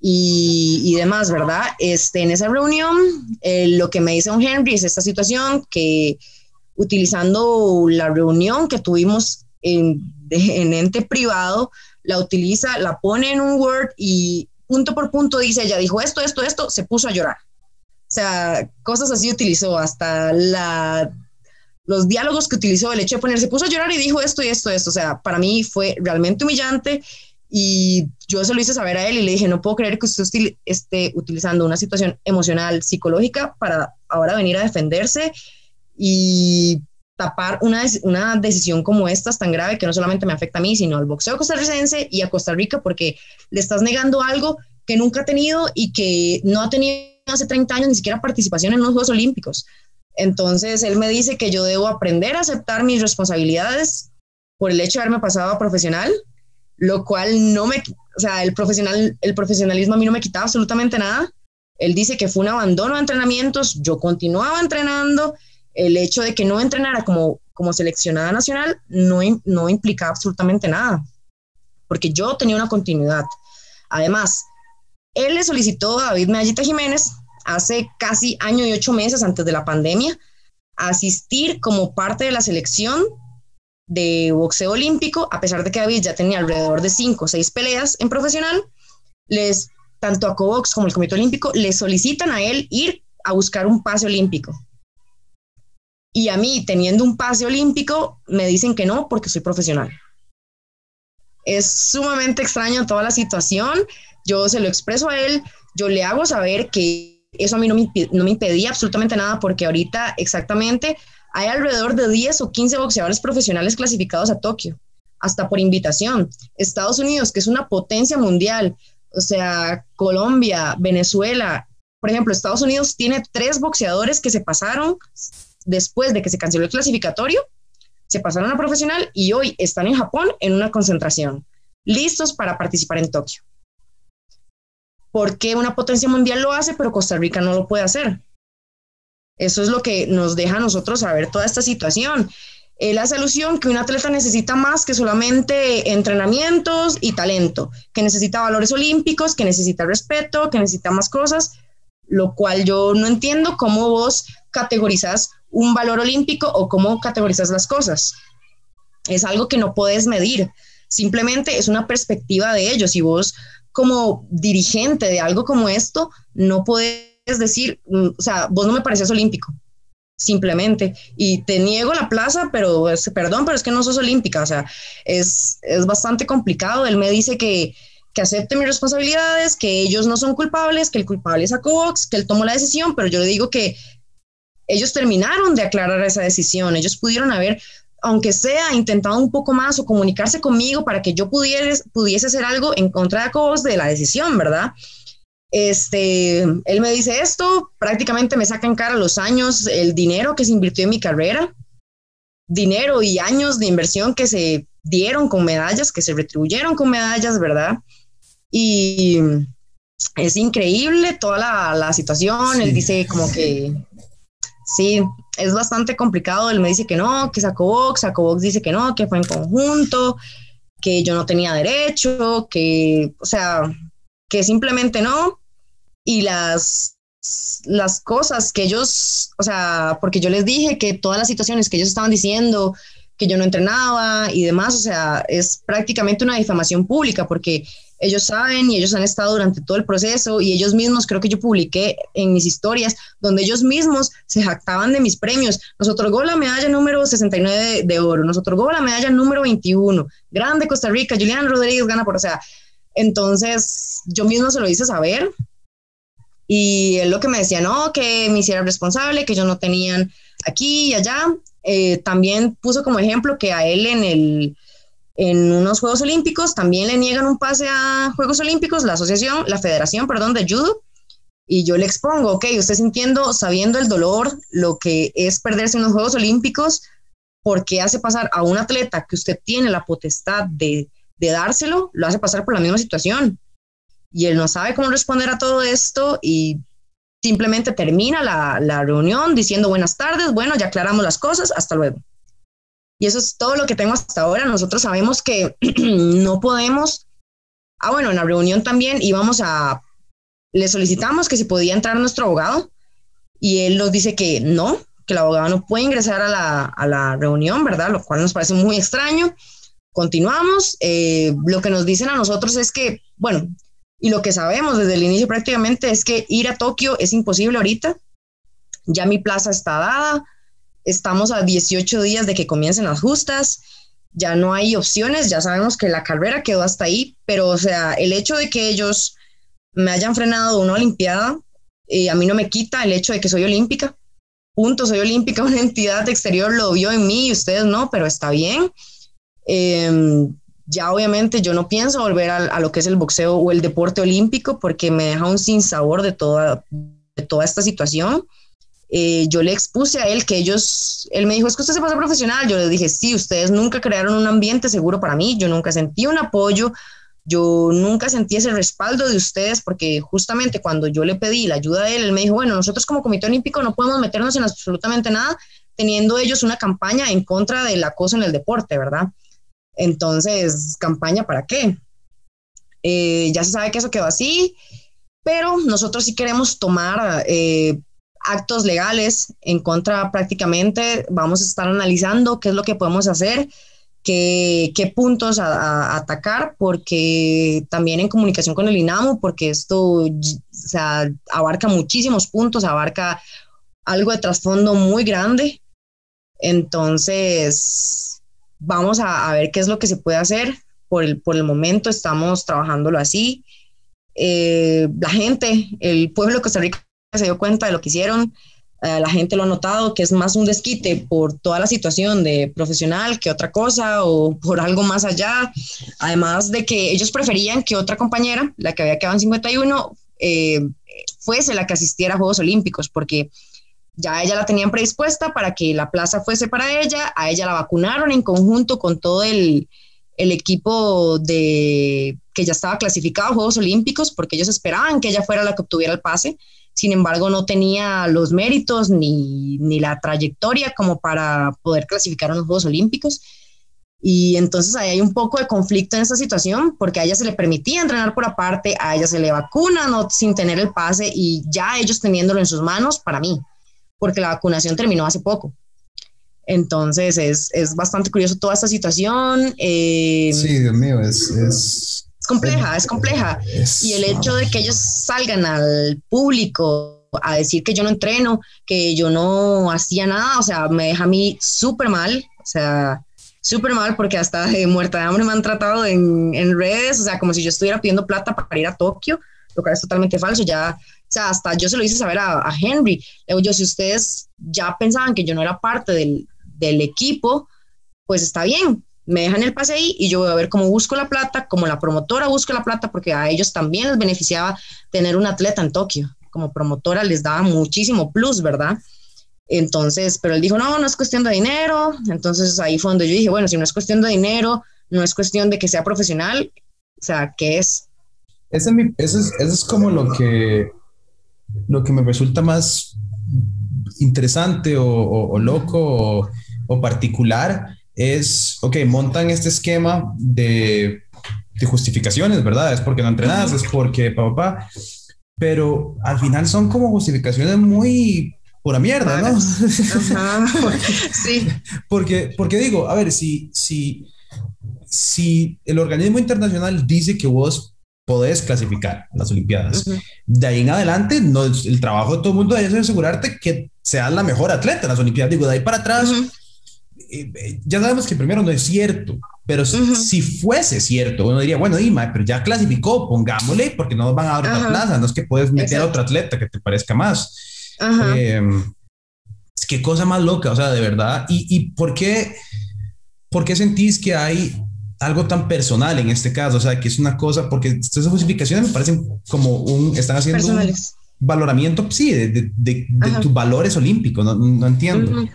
y, demás, ¿verdad? Este, en esa reunión, eh, lo que me dice un Henry es esta situación que utilizando la reunión que tuvimos en, en ente privado, la utiliza, la pone en un Word y punto por punto dice, ella dijo esto, esto, esto, se puso a llorar. O sea, cosas así utilizó, hasta la, los diálogos que utilizó, el hecho de ponerse, se puso a llorar y dijo esto y esto, esto. O sea, para mí fue realmente humillante y yo se lo hice saber a él y le dije, no puedo creer que usted esté utilizando una situación emocional, psicológica para ahora venir a defenderse y tapar una, una decisión como esta tan grave que no solamente me afecta a mí, sino al boxeo costarricense y a Costa Rica, porque le estás negando algo que nunca ha tenido y que no ha tenido hace 30 años ni siquiera participación en los Juegos Olímpicos. Entonces, él me dice que yo debo aprender a aceptar mis responsabilidades por el hecho de haberme pasado a profesional, lo cual no me, o sea, el, profesional, el profesionalismo a mí no me quitaba absolutamente nada. Él dice que fue un abandono de entrenamientos, yo continuaba entrenando el hecho de que no entrenara como, como seleccionada nacional no, no implicaba absolutamente nada, porque yo tenía una continuidad. Además, él le solicitó a David Medallita Jiménez hace casi año y ocho meses antes de la pandemia asistir como parte de la selección de boxeo olímpico, a pesar de que David ya tenía alrededor de cinco o seis peleas en profesional, les, tanto a Cobox como el Comité Olímpico le solicitan a él ir a buscar un pase olímpico. Y a mí, teniendo un pase olímpico, me dicen que no porque soy profesional. Es sumamente extraño toda la situación. Yo se lo expreso a él, yo le hago saber que eso a mí no me, no me impedía absolutamente nada porque ahorita exactamente hay alrededor de 10 o 15 boxeadores profesionales clasificados a Tokio, hasta por invitación. Estados Unidos, que es una potencia mundial, o sea, Colombia, Venezuela, por ejemplo, Estados Unidos tiene tres boxeadores que se pasaron después de que se canceló el clasificatorio, se pasaron a profesional y hoy están en Japón en una concentración, listos para participar en Tokio. ¿Por qué una potencia mundial lo hace, pero Costa Rica no lo puede hacer? Eso es lo que nos deja a nosotros saber toda esta situación. Él hace alusión que un atleta necesita más que solamente entrenamientos y talento, que necesita valores olímpicos, que necesita respeto, que necesita más cosas, lo cual yo no entiendo cómo vos categorizas un valor olímpico o cómo categorizas las cosas. Es algo que no puedes medir, simplemente es una perspectiva de ellos y vos como dirigente de algo como esto no puedes decir, mm, o sea, vos no me pareces olímpico, simplemente. Y te niego la plaza, pero perdón, pero es que no sos olímpica. O sea, es, es bastante complicado. Él me dice que, que acepte mis responsabilidades, que ellos no son culpables, que el culpable es a Cox, que él tomó la decisión, pero yo le digo que ellos terminaron de aclarar esa decisión, ellos pudieron haber, aunque sea, intentado un poco más o comunicarse conmigo para que yo pudiese, pudiese hacer algo en contra de Cobos de la decisión, ¿verdad? Este, él me dice esto, prácticamente me saca en cara los años, el dinero que se invirtió en mi carrera, dinero y años de inversión que se dieron con medallas, que se retribuyeron con medallas, ¿verdad? Y es increíble toda la, la situación, él dice como que Sí, es bastante complicado. Él me dice que no, que sacó Vox, sacó Vox dice que no, que fue en conjunto, que yo no tenía derecho, que, o sea, que simplemente no. Y las, las cosas que ellos, o sea, porque yo les dije que todas las situaciones que ellos estaban diciendo, que yo no entrenaba y demás, o sea, es prácticamente una difamación pública porque ellos saben y ellos han estado durante todo el proceso y ellos mismos, creo que yo publiqué en mis historias, donde ellos mismos se jactaban de mis premios. Nos otorgó la medalla número 69 de, oro, nos otorgó la medalla número 21, grande Costa Rica, Julián Rodríguez gana por, o sea, entonces yo mismo se lo hice saber y él lo que me decía, no, que me hiciera responsable, que ellos no tenían aquí y allá. Eh, también puso como ejemplo que a él en el en unos Juegos Olímpicos, también le niegan un pase a Juegos Olímpicos, la asociación, la federación, perdón, de judo, y yo le expongo, ok, usted sintiendo, sabiendo el dolor, lo que es perderse en los Juegos Olímpicos, ¿por qué hace pasar a un atleta que usted tiene la potestad de, de dárselo, lo hace pasar por la misma situación? Y él no sabe cómo responder a todo esto y simplemente termina la, la reunión diciendo buenas tardes, bueno, ya aclaramos las cosas, hasta luego. Y eso es todo lo que tengo hasta ahora. Nosotros sabemos que no podemos. Ah, bueno, en la reunión también íbamos a. Le solicitamos que si podía entrar nuestro abogado y él nos dice que no, que el abogado no puede ingresar a la, a la reunión, ¿verdad? Lo cual nos parece muy extraño. Continuamos. Eh, lo que nos dicen a nosotros es que, bueno, y lo que sabemos desde el inicio prácticamente es que ir a Tokio es imposible ahorita. Ya mi plaza está dada Estamos a 18 días de que comiencen las justas, ya no hay opciones, ya sabemos que la carrera quedó hasta ahí, pero o sea, el hecho de que ellos me hayan frenado una Olimpiada, eh, a mí no me quita el hecho de que soy olímpica. Punto, soy olímpica, una entidad exterior lo vio en mí y ustedes no, pero está bien. Em, ya obviamente yo no pienso volver a, a, lo que es el boxeo o el deporte olímpico porque me deja un sinsabor de toda, de toda esta situación. Eh, yo le expuse a él que ellos, él me dijo, es que usted se pasa profesional. Yo le dije, sí, ustedes nunca crearon un ambiente seguro para mí, yo nunca sentí un apoyo, yo nunca sentí ese respaldo de ustedes porque justamente cuando yo le pedí la ayuda de él, él me dijo, bueno, nosotros como Comité Olímpico no podemos meternos en absolutamente nada teniendo ellos una campaña en contra del acoso en el deporte, ¿verdad? Entonces, ¿campaña para qué? Eh, ya se sabe que eso quedó así, pero nosotros sí queremos tomar eh, actos legales en contra prácticamente. Vamos a estar analizando qué es lo que podemos hacer, qué, qué puntos a, atacar, porque también en comunicación con el INAMU, porque esto o sea, abarca muchísimos puntos, abarca algo de trasfondo muy grande. Entonces, vamos a, a, ver qué es lo que se puede hacer. Por el, por el momento estamos trabajándolo así. Eh, la gente, el pueblo de Costa Rica se dio cuenta de lo que hicieron. Eh, la gente lo ha notado que es más un desquite por toda la situación de profesional que otra cosa o por algo más allá. Además de que ellos preferían que otra compañera, la que había quedado en 51, eh, fuese la que asistiera a Juegos Olímpicos, porque ya ella la tenían predispuesta para que la plaza fuese para ella, a ella la vacunaron en conjunto con todo el, equipo de que ya estaba clasificado a Juegos Olímpicos, porque ellos esperaban que ella fuera la que obtuviera el pase sin embargo no tenía los méritos ni, la trayectoria como para poder clasificar a los Juegos Olímpicos. Y entonces ahí hay un poco de conflicto en esta situación, porque a ella se le permitía entrenar por aparte, a ella se le vacuna sin tener el pase y ya ellos teniéndolo en sus manos, para mí, porque la vacunación terminó hace poco. Entonces es, es bastante curioso toda esta situación. Eh, sí, Dios mío, es, es compleja, es compleja. Y el hecho de que ellos salgan al público a decir que yo no entreno, que yo no hacía nada, o sea, me deja a mí súper mal, o sea, súper mal porque hasta de muerta de hambre me han tratado en, en, redes, o sea, como si yo estuviera pidiendo plata para ir a Tokio, lo cual es totalmente falso, ya, o sea, hasta yo se lo hice saber a, a Henry, le digo yo, si ustedes ya pensaban que yo no era parte del, del equipo, pues está bien, me dejan el pase ahí y yo voy a ver cómo busco la plata, como la promotora busca la plata, porque a ellos también les beneficiaba tener un atleta en Tokio. Como promotora les daba muchísimo plus, ¿verdad? Entonces, pero él dijo, no, no es cuestión de dinero. Entonces ahí fue donde yo dije, bueno, si no es cuestión de dinero, no es cuestión de que sea profesional, o sea, ¿qué es? Ese es, eso es, como lo que, lo que me resulta más interesante o, loco o particular es, ok, montan este esquema de, de justificaciones, ¿verdad? Es porque no entrenas, es porque papá, pero al final son como justificaciones muy pura mierda, ¿no? sí. Porque, porque digo, a ver, si, si, si el organismo internacional dice que vos podés clasificar las Olimpiadas. De ahí en adelante, no, el trabajo de todo el mundo es asegurarte que seas la mejor atleta en las Olimpiadas. Digo, de ahí para atrás, eh, ya sabemos que primero no es cierto, pero si fuese cierto, uno diría, bueno, Dima, pero ya clasificó, pongámosle, porque no nos van a dar otra plaza, no es que puedes meter a otro atleta que te parezca más. Eh, qué cosa más loca, o sea, de verdad. ¿Y, y por, qué, por qué sentís que hay algo tan personal en este caso? O sea, que es una cosa, porque estas justificaciones me parecen como un, están haciendo... Un, valoramiento, sí, de, de, tus valores olímpicos, no, no entiendo.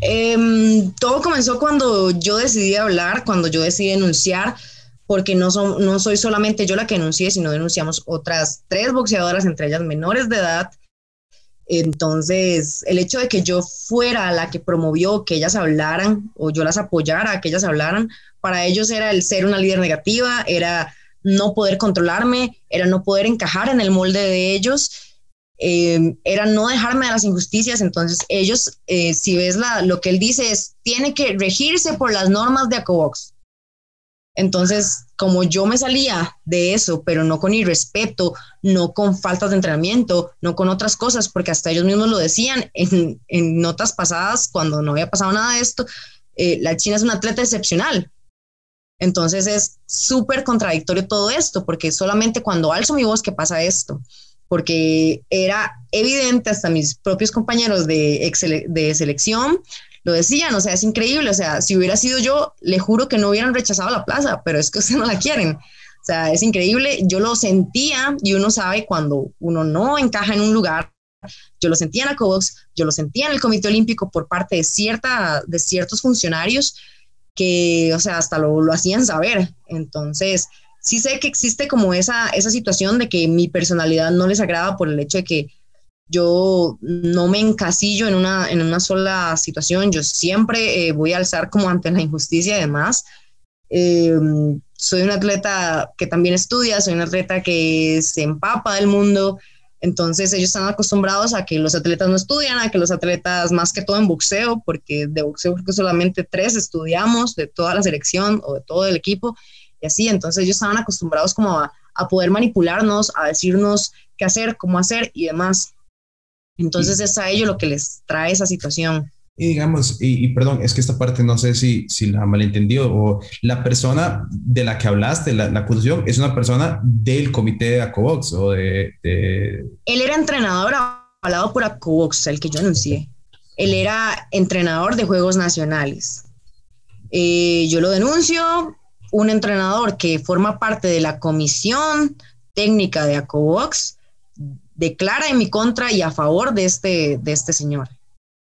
Em, todo comenzó cuando yo decidí hablar, cuando yo decidí denunciar, porque no, son, no soy solamente yo la que denuncié, sino denunciamos otras tres boxeadoras, entre ellas menores de edad, Entonces, el hecho de que yo fuera la que promovió que ellas hablaran o yo las apoyara que ellas hablaran, para ellos era el ser una líder negativa, era no poder controlarme, era no poder encajar en el molde de ellos, eh, era no dejarme de las injusticias. Entonces, ellos, eh, si ves la, lo que él dice, es, tiene que regirse por las normas de ACOBOX. Entonces, como yo me salía de eso, pero no con irrespeto, no con faltas de entrenamiento, no con otras cosas, porque hasta ellos mismos lo decían en, notas pasadas, cuando no había pasado nada de esto, eh, la China es una atleta excepcional. Entonces es súper contradictorio todo esto, porque solamente cuando alzo mi voz que pasa esto, porque era evidente, hasta mis propios compañeros de, de selección lo decían, o sea, es increíble, o sea, si hubiera sido yo, le juro que no hubieran rechazado la plaza, pero es que ustedes no la quieren. O sea, es increíble, yo lo sentía y uno sabe cuando uno no encaja en un lugar, yo lo sentía en ACOBOX, yo lo sentía en el Comité Olímpico por parte de, cierta, de ciertos funcionarios que, o sea, hasta lo, lo hacían saber. Entonces, sí sé que existe como esa, esa situación de que mi personalidad no les agrada por el hecho de que yo no me encasillo en una, en una sola situación, yo siempre eh, voy a alzar como ante la injusticia y demás. Em, soy un atleta que también estudia, soy un atleta que se empapa del mundo, entonces ellos están acostumbrados a que los atletas no estudian, a que los atletas más que todo en boxeo, porque de boxeo creo que solamente tres estudiamos de toda la selección o de todo el equipo y así, entonces ellos estaban acostumbrados como a, a poder manipularnos, a decirnos qué hacer, cómo hacer y demás. Entonces es a ellos lo que les trae esa situación. Y digamos, y, perdón, es que esta parte no sé si, si la malentendió o la persona de la que hablaste, la, la acusación, es una persona del comité de Acobox o de, Él era entrenador hablado por Acobox, el que yo anuncié. Él era entrenador de Juegos Nacionales. Eh, yo lo denuncio, un entrenador que forma parte de la comisión técnica de Acobox declara en mi contra y a favor de este, de este señor.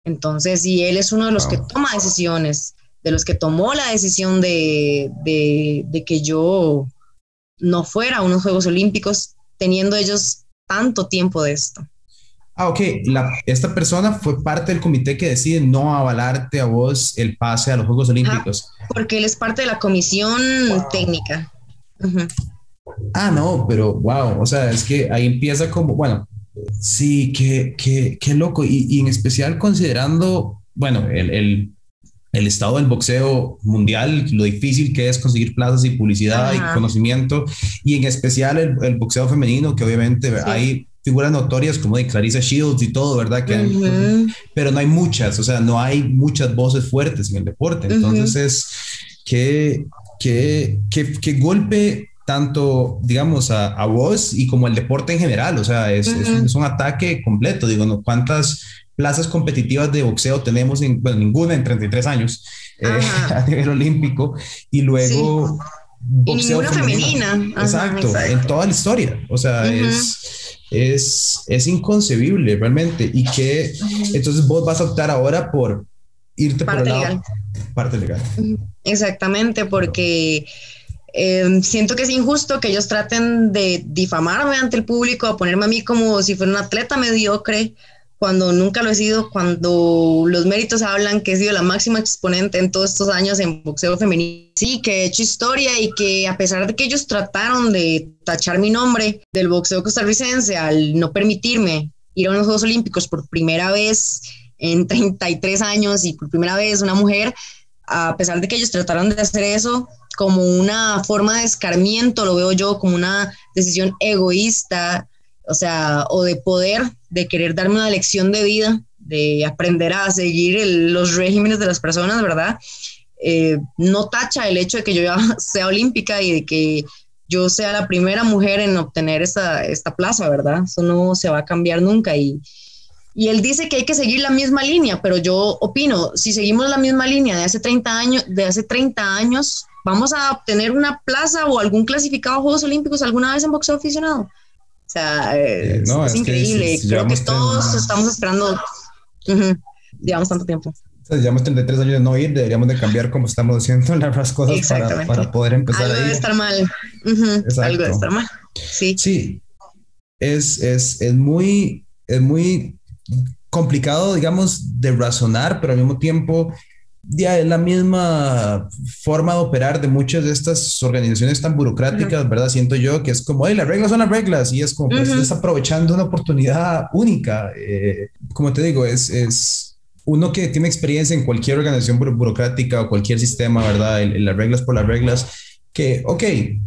Entonces, y él es uno de los que toma decisiones, de los que tomó la decisión de, de, que yo no fuera a unos Juegos Olímpicos, teniendo ellos tanto tiempo de esto. Ah, ok. La, esta persona fue parte del comité que decide no avalarte a vos el pase a los Juegos Olímpicos. porque él es parte de la comisión técnica. Ah, no, pero wow, o sea, es que ahí empieza como, bueno, sí, qué, qué, qué loco, y, y, en especial considerando, bueno, el, el, el, estado del boxeo mundial, lo difícil que es conseguir plazas y publicidad y conocimiento, y en especial el, el boxeo femenino, que obviamente hay figuras notorias como de Clarissa Shields y todo, ¿verdad? Que pero no hay muchas, o sea, no hay muchas voces fuertes en el deporte, entonces es que, que, que, que golpe tanto, digamos, a, a, vos y como al deporte en general. O sea, es, es, un, ataque completo. Digo, ¿no? ¿cuántas plazas competitivas de boxeo tenemos? En, bueno, ninguna en 33 años eh, a nivel olímpico. Y luego... Boxeo y femenina. exacto, en toda la historia. O sea, es, es, es inconcebible realmente. Y que entonces vos vas a optar ahora por irte parte por el lado. Parte legal. Exactamente, porque Em, siento que es injusto que ellos traten de difamarme ante el público, a ponerme a mí como si fuera un atleta mediocre, cuando nunca lo he sido, cuando los méritos hablan que he sido la máxima exponente en todos estos años en boxeo femenino. Sí, que he hecho historia y que a pesar de que ellos trataron de tachar mi nombre del boxeo costarricense al no permitirme ir a unos Juegos Olímpicos por primera vez en 33 años y por primera vez una mujer, a pesar de que ellos trataron de hacer eso, como una forma de escarmiento, lo veo yo como una decisión egoísta, o sea, o de poder, de querer darme una lección de vida, de aprender a seguir los regímenes de las personas, ¿verdad? Eh, no tacha el hecho de que yo ya sea olímpica y de que yo sea la primera mujer en obtener esta, esta plaza, ¿verdad? Eso no se va a cambiar nunca y, y él dice que hay que seguir la misma línea, pero yo opino, si seguimos la misma línea de hace 30 años, de hace 30 años, vamos a obtener una plaza o algún clasificado a Juegos Olímpicos alguna vez en boxeo aficionado. O sea, eh, es, increíble. Creo que todos estamos esperando. llevamos tanto tiempo. O sea, llevamos 33 años de no ir, deberíamos de cambiar como estamos haciendo las cosas para, para, poder empezar Algo debe estar mal. Algo debe estar mal. Sí. Sí. Es, es, es muy, es muy complicado, digamos, de razonar, pero al mismo tiempo ya es la misma forma de operar de muchas de estas organizaciones tan burocráticas, ¿verdad? Siento yo que es como, hey, las reglas son las reglas y es como, pues, estás aprovechando una oportunidad única. Eh, como te digo, es, es uno que tiene experiencia en cualquier organización burocrática o cualquier sistema, ¿verdad? las reglas por las reglas, que, ok,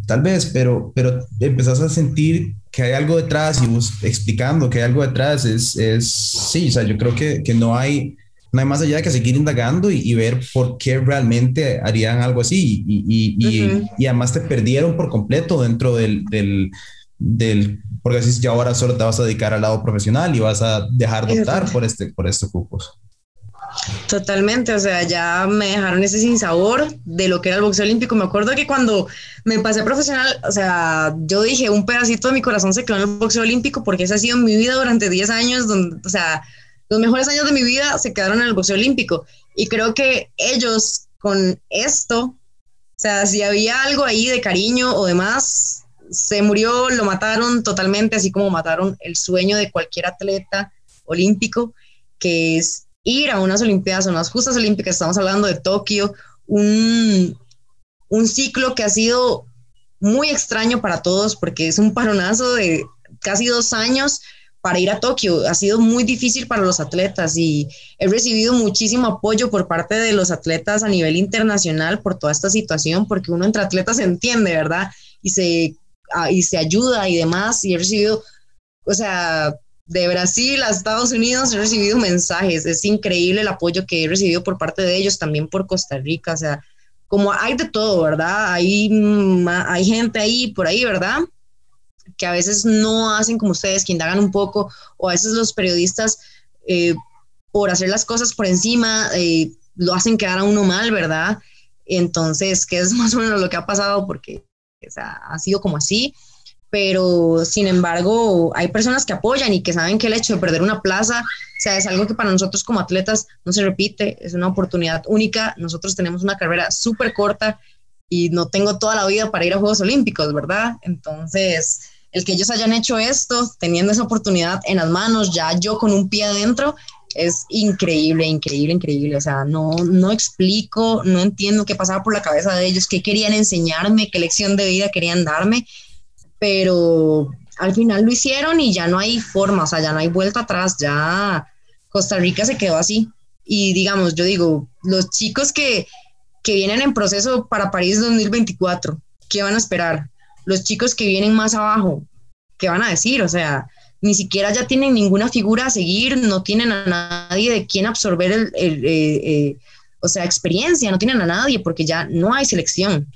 tal vez, pero, pero empezás a sentir que hay algo detrás y vos explicando que hay algo detrás, es, es sí, o sea, yo creo que, que no hay no hay más allá de que seguir indagando y, ver por qué realmente harían algo así. Y, y, y, además te perdieron por completo dentro del, del, del, porque así ya ahora solo te vas a dedicar al lado profesional y vas a dejar de optar por, este, por estos grupos. Totalmente, o sea, ya me dejaron ese sinsabor de lo que era el boxeo olímpico. Me acuerdo que cuando me pasé profesional, o sea, yo dije, un pedacito de mi corazón se quedó en el boxeo olímpico porque esa ha sido mi vida durante 10 años, donde, o sea, los mejores años de mi vida se quedaron en el boxeo olímpico. Y creo que ellos con esto, o sea, si había algo ahí de cariño o demás, se murió, lo mataron totalmente, así como mataron el sueño de cualquier atleta olímpico, que es ir a unas Olimpiadas, a unas justas olímpicas, estamos hablando de Tokio, un, un ciclo que ha sido muy extraño para todos porque es un paronazo de casi dos años para ir a Tokio. Ha sido muy difícil para los atletas y he recibido muchísimo apoyo por parte de los atletas a nivel internacional por toda esta situación, porque uno entre atletas se entiende, ¿verdad? Y se, y se ayuda y demás. Y he recibido, o sea, de Brasil a Estados Unidos he recibido mensajes. Es increíble el apoyo que he recibido por parte de ellos, también por Costa Rica. O sea, como hay de todo, ¿verdad? Hay, hay gente ahí, por ahí, ¿verdad? Que a veces no hacen como ustedes, que indagan un poco, o a veces los periodistas, eh, por hacer las cosas por encima, eh, lo hacen quedar a uno mal, ¿verdad? Entonces, que es más o menos lo que ha pasado, porque ha sido como así, pero sin embargo, hay personas que apoyan y que saben que el hecho de perder una plaza, o sea, es algo que para nosotros como atletas no se repite, es una oportunidad única. Nosotros tenemos una carrera súper corta y no tengo toda la vida para ir a Juegos Olímpicos, ¿verdad? Entonces, el que ellos hayan hecho esto, teniendo esa oportunidad en las manos, ya yo con un pie adentro, es increíble, increíble, increíble. O sea, no, no explico, no entiendo qué pasaba por la cabeza de ellos, qué querían enseñarme, qué lección de vida querían darme, pero al final lo hicieron y ya no hay forma, o sea, ya no hay vuelta atrás, ya Costa Rica se quedó así. Y digamos, yo digo, los chicos que, que vienen en proceso para París 2024, ¿qué van a esperar? Los chicos que vienen más abajo, ¿qué van a decir? O sea, ni siquiera ya tienen ninguna figura a seguir, no tienen a nadie de quien absorber el, eh, eh, o sea, experiencia, no tienen a nadie porque ya no hay selección,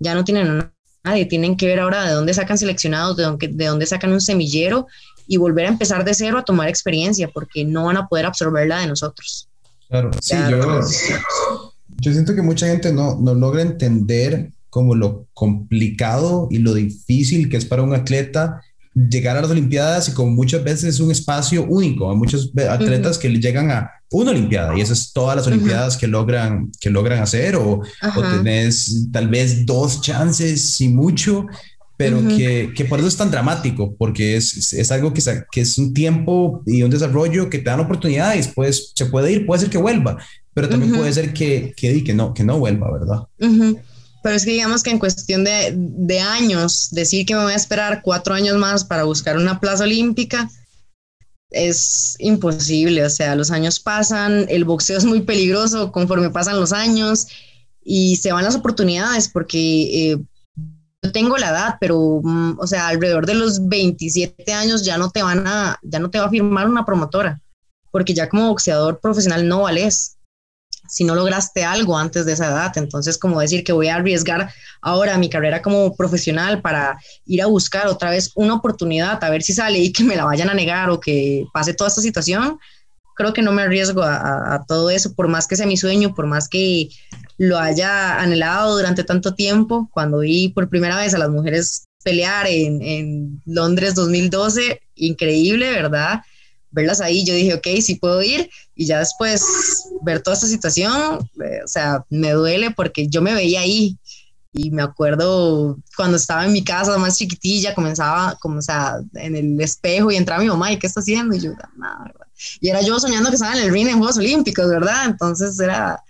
ya no tienen a nadie, tienen que ver ahora de dónde sacan seleccionados, de dónde, de dónde sacan un semillero y volver a empezar de cero a tomar experiencia porque no van a poder absorberla de nosotros. Claro, sí, yo, yo siento que mucha gente no, no logra entender como lo complicado y lo difícil que es para un atleta llegar a las Olimpiadas y como muchas veces es un espacio único. Hay muchos atletas que llegan a una Olimpiada y esas es todas las Olimpiadas que, logran, que logran hacer o, o, tenés tal vez dos chances y mucho, pero que, que, por eso es tan dramático, porque es, es algo que, que, es un tiempo y un desarrollo que te dan oportunidades, pues se puede ir, puede ser que vuelva, pero también puede ser que, que, que, no, que no vuelva, ¿verdad? Pero es que digamos que en cuestión de, de, años, decir que me voy a esperar cuatro años más para buscar una plaza olímpica es imposible. O sea, los años pasan, el boxeo es muy peligroso conforme pasan los años y se van las oportunidades porque eh, tengo la edad, pero, mm, o sea, alrededor de los 27 años ya no te van a, ya no te va a firmar una promotora porque ya como boxeador profesional no vales si no lograste algo antes de esa edad. Entonces, como decir que voy a arriesgar ahora mi carrera como profesional para ir a buscar otra vez una oportunidad, a ver si sale y que me la vayan a negar o que pase toda esta situación, creo que no me arriesgo a, todo eso, por más que sea mi sueño, por más que lo haya anhelado durante tanto tiempo. Cuando vi por primera vez a las mujeres pelear en, Londres 2012, increíble, ¿verdad? Verlas ahí, yo dije, ok, sí puedo ir, y ya después ver toda esta situación, eh, o sea, me duele porque yo me veía ahí, y me acuerdo cuando estaba en mi casa más chiquitilla, comenzaba como, o sea, en el espejo y entraba mi mamá, ¿y qué está haciendo? Y yo, nada, ¿verdad? Y era yo soñando que estaba en el ring en Juegos Olímpicos, ¿verdad? Entonces era,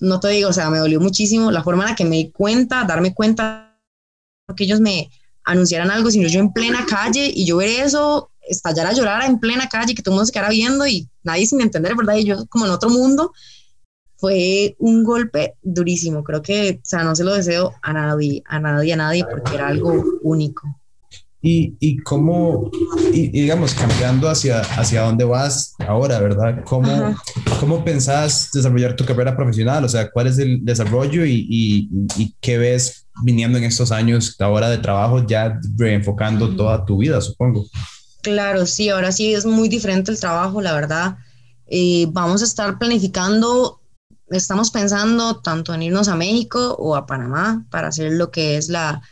no te digo, o sea, me dolió muchísimo la forma en la que me di cuenta, darme cuenta que ellos me anunciaran algo, sino yo en plena calle y yo ver eso, estallar a llorar en plena calle, que todo el mundo se quedara viendo y nadie sin entender, ¿verdad? Y yo como en otro mundo fue un golpe durísimo. Creo que, o sea, no se lo deseo a nadie, a nadie, a nadie, porque era algo único. Y, y cómo, y, digamos, cambiando hacia, hacia dónde vas ahora, ¿verdad? ¿Cómo, ¿Cómo pensás desarrollar tu carrera profesional? O sea, ¿cuál es el desarrollo y, y, y qué ves viniendo en estos años ahora de trabajo, ya reenfocando toda tu vida, supongo? Claro, sí, ahora sí es muy diferente el trabajo, la verdad. Eh, vamos a estar planificando estamos pensando tanto en irnos a México o a Panamá para hacer lo que es la,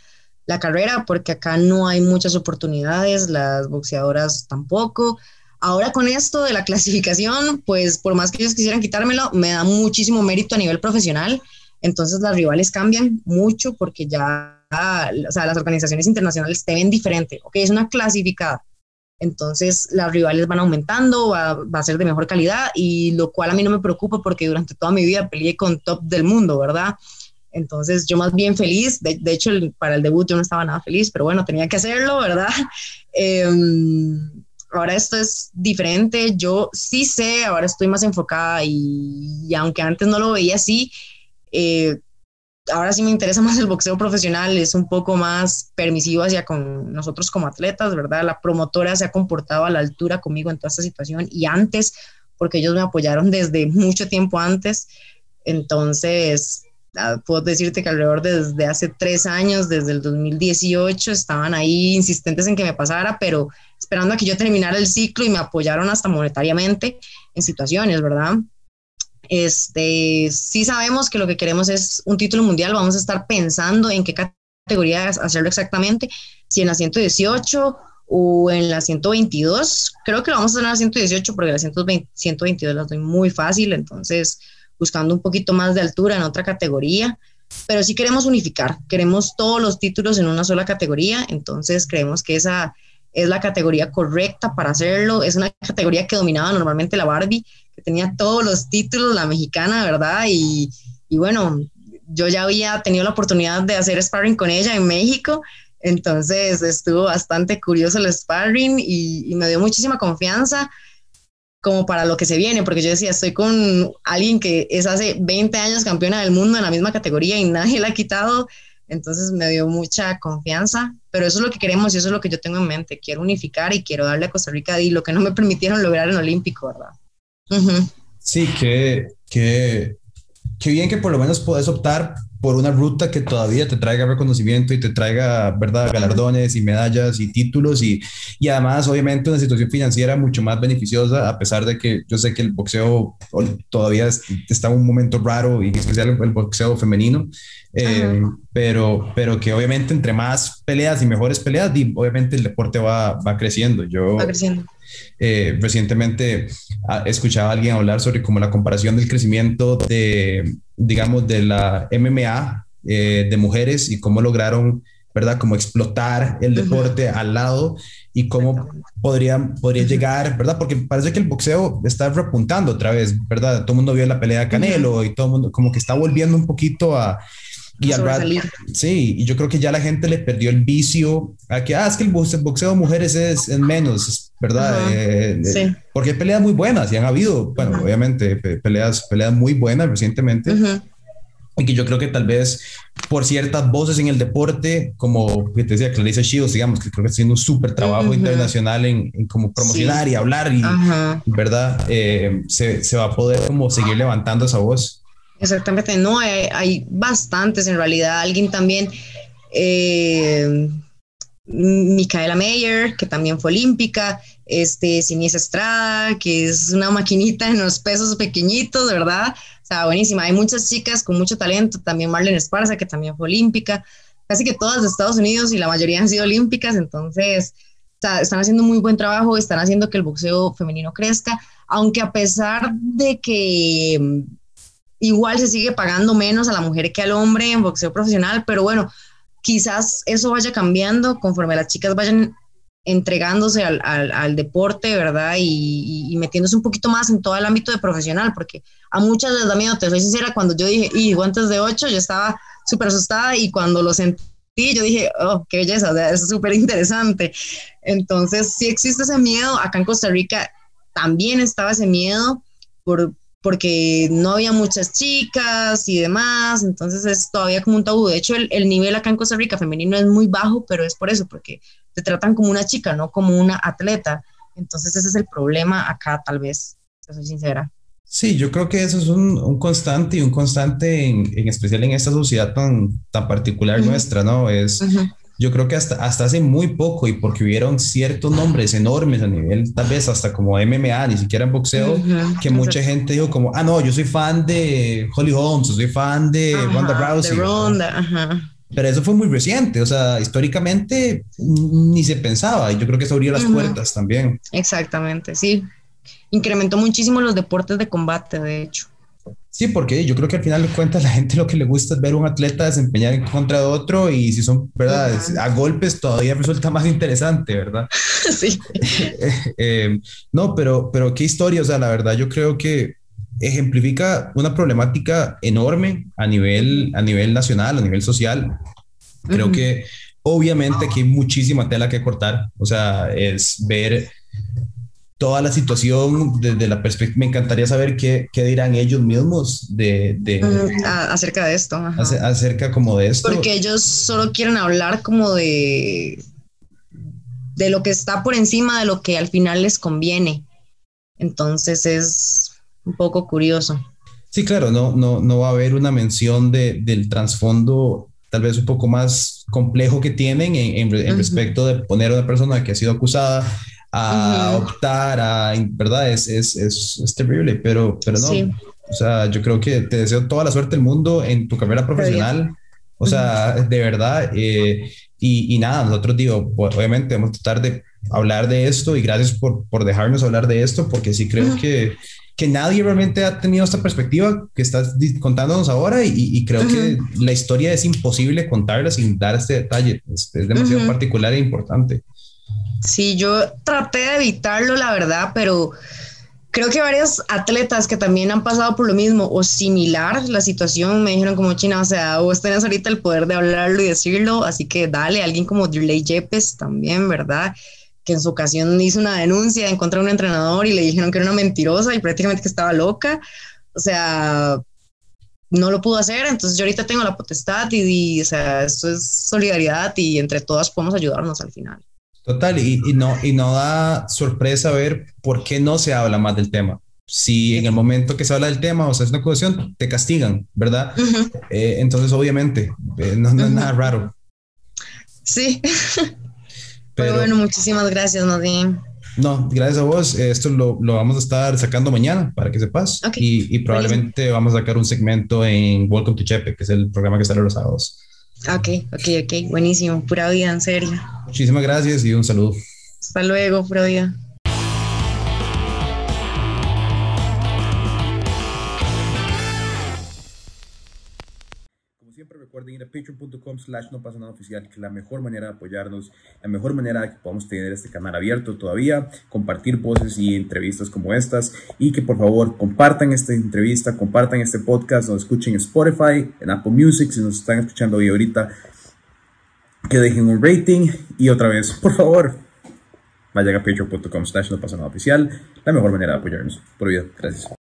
carrera, porque acá no hay muchas oportunidades, las boxeadoras tampoco. Ahora con esto de la clasificación, pues por más que ellos quisieran quitármelo, me da muchísimo mérito a nivel profesional. Entonces las rivales cambian mucho porque ya, o sea, las organizaciones internacionales te ven diferente. Ok, es una clasificada, entonces las rivales van aumentando, va, a ser de mejor calidad y lo cual a mí no me preocupa porque durante toda mi vida peleé con top del mundo, ¿verdad? Entonces yo más bien feliz, de, hecho para el debut yo no estaba nada feliz, pero bueno, tenía que hacerlo, ¿verdad? Em, ahora esto es diferente, yo sí sé, ahora estoy más enfocada y, aunque antes no lo veía así, eh, ahora sí me interesa más el boxeo profesional, es un poco más permisivo hacia con nosotros como atletas, ¿verdad? La promotora se ha comportado a la altura conmigo en toda esta situación y antes, porque ellos me apoyaron desde mucho tiempo antes. Entonces, ah, puedo decirte que alrededor desde hace tres años, desde el 2018, estaban ahí insistentes en que me pasara, pero esperando a que yo terminara el ciclo y me apoyaron hasta monetariamente en situaciones, ¿verdad? Este, sí sabemos que lo que queremos es un título mundial, vamos a estar pensando en qué categoría hacerlo exactamente, si en la 118 o en la 122. Creo que lo vamos a hacer en la 118 porque la 122 la doy muy fácil, entonces buscando un poquito más de altura en otra categoría. Pero sí queremos unificar, queremos todos los títulos en una sola categoría, entonces creemos que esa es la categoría correcta para hacerlo. Es una categoría que dominaba normalmente la Barbie, que tenía todos los títulos, la mexicana, ¿verdad? Y, y bueno, yo ya había tenido la oportunidad de hacer sparring con ella en México, entonces estuvo bastante curioso el sparring y, y, me dio muchísima confianza como para lo que se viene, porque yo decía, estoy con alguien que es hace 20 años campeona del mundo en la misma categoría y nadie la ha quitado, entonces me dio mucha confianza, pero eso es lo que queremos y eso es lo que yo tengo en mente. Quiero unificar y quiero darle a Costa Rica y lo que no me permitieron lograr en Olímpico, ¿verdad? Sí, que, que, que bien que por lo menos puedes optar por una ruta que todavía te traiga reconocimiento y te traiga, ¿verdad?, galardones y medallas y títulos y, y además, obviamente, una situación financiera mucho más beneficiosa, a pesar de que yo sé que el boxeo todavía está en un momento raro y especial el boxeo femenino, eh, pero, pero que obviamente entre más peleas y mejores peleas, obviamente el deporte va, va creciendo. Yo va creciendo. Eh, recientemente ah, escuchaba a alguien hablar sobre como la comparación del crecimiento de, digamos, de la MMA eh, de mujeres y cómo lograron, ¿verdad? Como explotar el deporte al lado y cómo podría, podría llegar, ¿verdad? Porque parece que el boxeo está repuntando otra vez, ¿verdad? Todo el mundo vio la pelea de Canelo y todo el mundo como que está volviendo un poquito a, y al sí, y yo creo que ya la gente le perdió el vicio a que, ah, es que el boxeo de mujeres es, menos, ¿verdad? Eh, sí. Porque hay peleas muy buenas y han habido, bueno, obviamente, peleas, peleas muy buenas recientemente. Y que yo creo que tal vez por ciertas voces en el deporte, como que te decía Clarissa Shields, digamos, que creo que está haciendo un súper trabajo internacional en, en, como promocionar y hablar, y, ¿verdad? Eh, se, se va a poder como seguir levantando esa voz. Exactamente, no, hay, bastantes en realidad. Alguien también, eh, Micaela Meyer, que también fue olímpica, este, Estrada, que es una maquinita en los pesos pequeñitos, ¿verdad? O sea, buenísima. Hay muchas chicas con mucho talento, también Marlene Esparza, que también fue olímpica, casi que todas de Estados Unidos y la mayoría han sido olímpicas, entonces están haciendo muy buen trabajo, están haciendo que el boxeo femenino crezca, aunque a pesar de que igual se sigue pagando menos a la mujer que al hombre en boxeo profesional, pero bueno, quizás eso vaya cambiando conforme las chicas vayan entregándose al, al, deporte, ¿verdad? Y, metiéndose un poquito más en todo el ámbito de profesional, porque a muchas les da miedo, te soy sincera, cuando yo dije, y guantes de 8, yo estaba súper asustada y cuando lo sentí, yo dije, oh, qué belleza, o sea, es súper interesante. Entonces, sí existe ese miedo, acá en Costa Rica también estaba ese miedo por, porque no había muchas chicas y demás, entonces es todavía como un tabú. De hecho, el, el nivel acá en Costa Rica femenino es muy bajo, pero es por eso, porque te tratan como una chica, no como una atleta. Entonces ese es el problema acá, tal vez, te soy sincera. Sí, yo creo que eso es un, un constante y un constante en, en, especial en esta sociedad tan, tan particular nuestra, ¿no? Es, yo creo que hasta, hasta hace muy poco y porque hubieron ciertos nombres enormes a nivel, tal vez hasta como MMA, ni siquiera en boxeo, que mucha gente dijo como, ah, no, yo soy fan de Holly Holmes, soy fan de Ronda Rousey. De Ronda, ajá. Pero eso fue muy reciente, o sea, históricamente ni se pensaba y yo creo que eso abrió las puertas también. Exactamente, sí. Incrementó muchísimo los deportes de combate, de hecho. Sí, porque yo creo que al final de cuentas la gente lo que le gusta es ver un atleta desempeñar en contra de otro y si son, ¿verdad? A golpes todavía resulta más interesante, ¿verdad? sí. Eh, no, pero, pero qué historia, o sea, la verdad yo creo que ejemplifica una problemática enorme a nivel, a nivel nacional, a nivel social. Creo que obviamente aquí hay muchísima tela que cortar, o sea, es ver toda la situación desde la perspectiva. Me encantaría saber qué, qué dirán ellos mismos de, de acerca de esto. Acerca como de esto. Porque ellos solo quieren hablar como de de lo que está por encima de lo que al final les conviene. Entonces es un poco curioso. Sí, claro, no, no, no va a haber una mención de, del trasfondo tal vez un poco más complejo que tienen en, en, respecto de poner a una persona que ha sido acusada a optar a, ¿verdad? Es, es, es, es, terrible, pero, pero no. O sea, yo creo que te deseo toda la suerte del mundo en tu carrera profesional. O sea, de verdad. Eh, y, y, nada, nosotros digo, obviamente vamos a tratar de hablar de esto y gracias por, por dejarnos hablar de esto, porque sí creo que, que nadie realmente ha tenido esta perspectiva que estás contándonos ahora y, y creo que la historia es imposible contarla sin dar este detalle. Es, es demasiado particular e importante. Sí, yo traté de evitarlo, la verdad, pero creo que varios atletas que también han pasado por lo mismo o similar la situación me dijeron como China, o sea, vos tenés ahorita el poder de hablarlo y decirlo, así que dale, alguien como Dirley Yepes también, ¿verdad? Que en su ocasión hizo una denuncia en contra de un entrenador y le dijeron que era una mentirosa y prácticamente que estaba loca. O sea, no lo pudo hacer, entonces yo ahorita tengo la potestad y, y o sea, esto es solidaridad y entre todas podemos ayudarnos al final. Total, y, no, y no da sorpresa ver por qué no se habla más del tema. Si en el momento que se habla del tema o sea, es una acusación, te castigan, ¿verdad? Eh, entonces, obviamente, eh, no, es nada raro. Sí. Pero bueno, muchísimas gracias, Nadine. No, gracias a vos. Esto lo, lo, vamos a estar sacando mañana para que sepas. Y, y, probablemente vamos a sacar un segmento en Welcome to Chepe, que es el programa que sale los sábados. Ok, ok, ok, buenísimo, pura vida, en serio. Muchísimas gracias y un saludo. Hasta luego, pura vida. patreon.com slash no pasa nada oficial, que es la mejor manera de apoyarnos, la mejor manera de que podamos tener este canal abierto todavía, compartir voces y entrevistas como estas y que por favor compartan esta entrevista, compartan este podcast, nos escuchen en Spotify, en Apple Music, si nos están escuchando hoy ahorita, que dejen un rating y otra vez, por favor, vayan a patreon.com slash no pasa nada oficial, la mejor manera de apoyarnos. Por vida, gracias.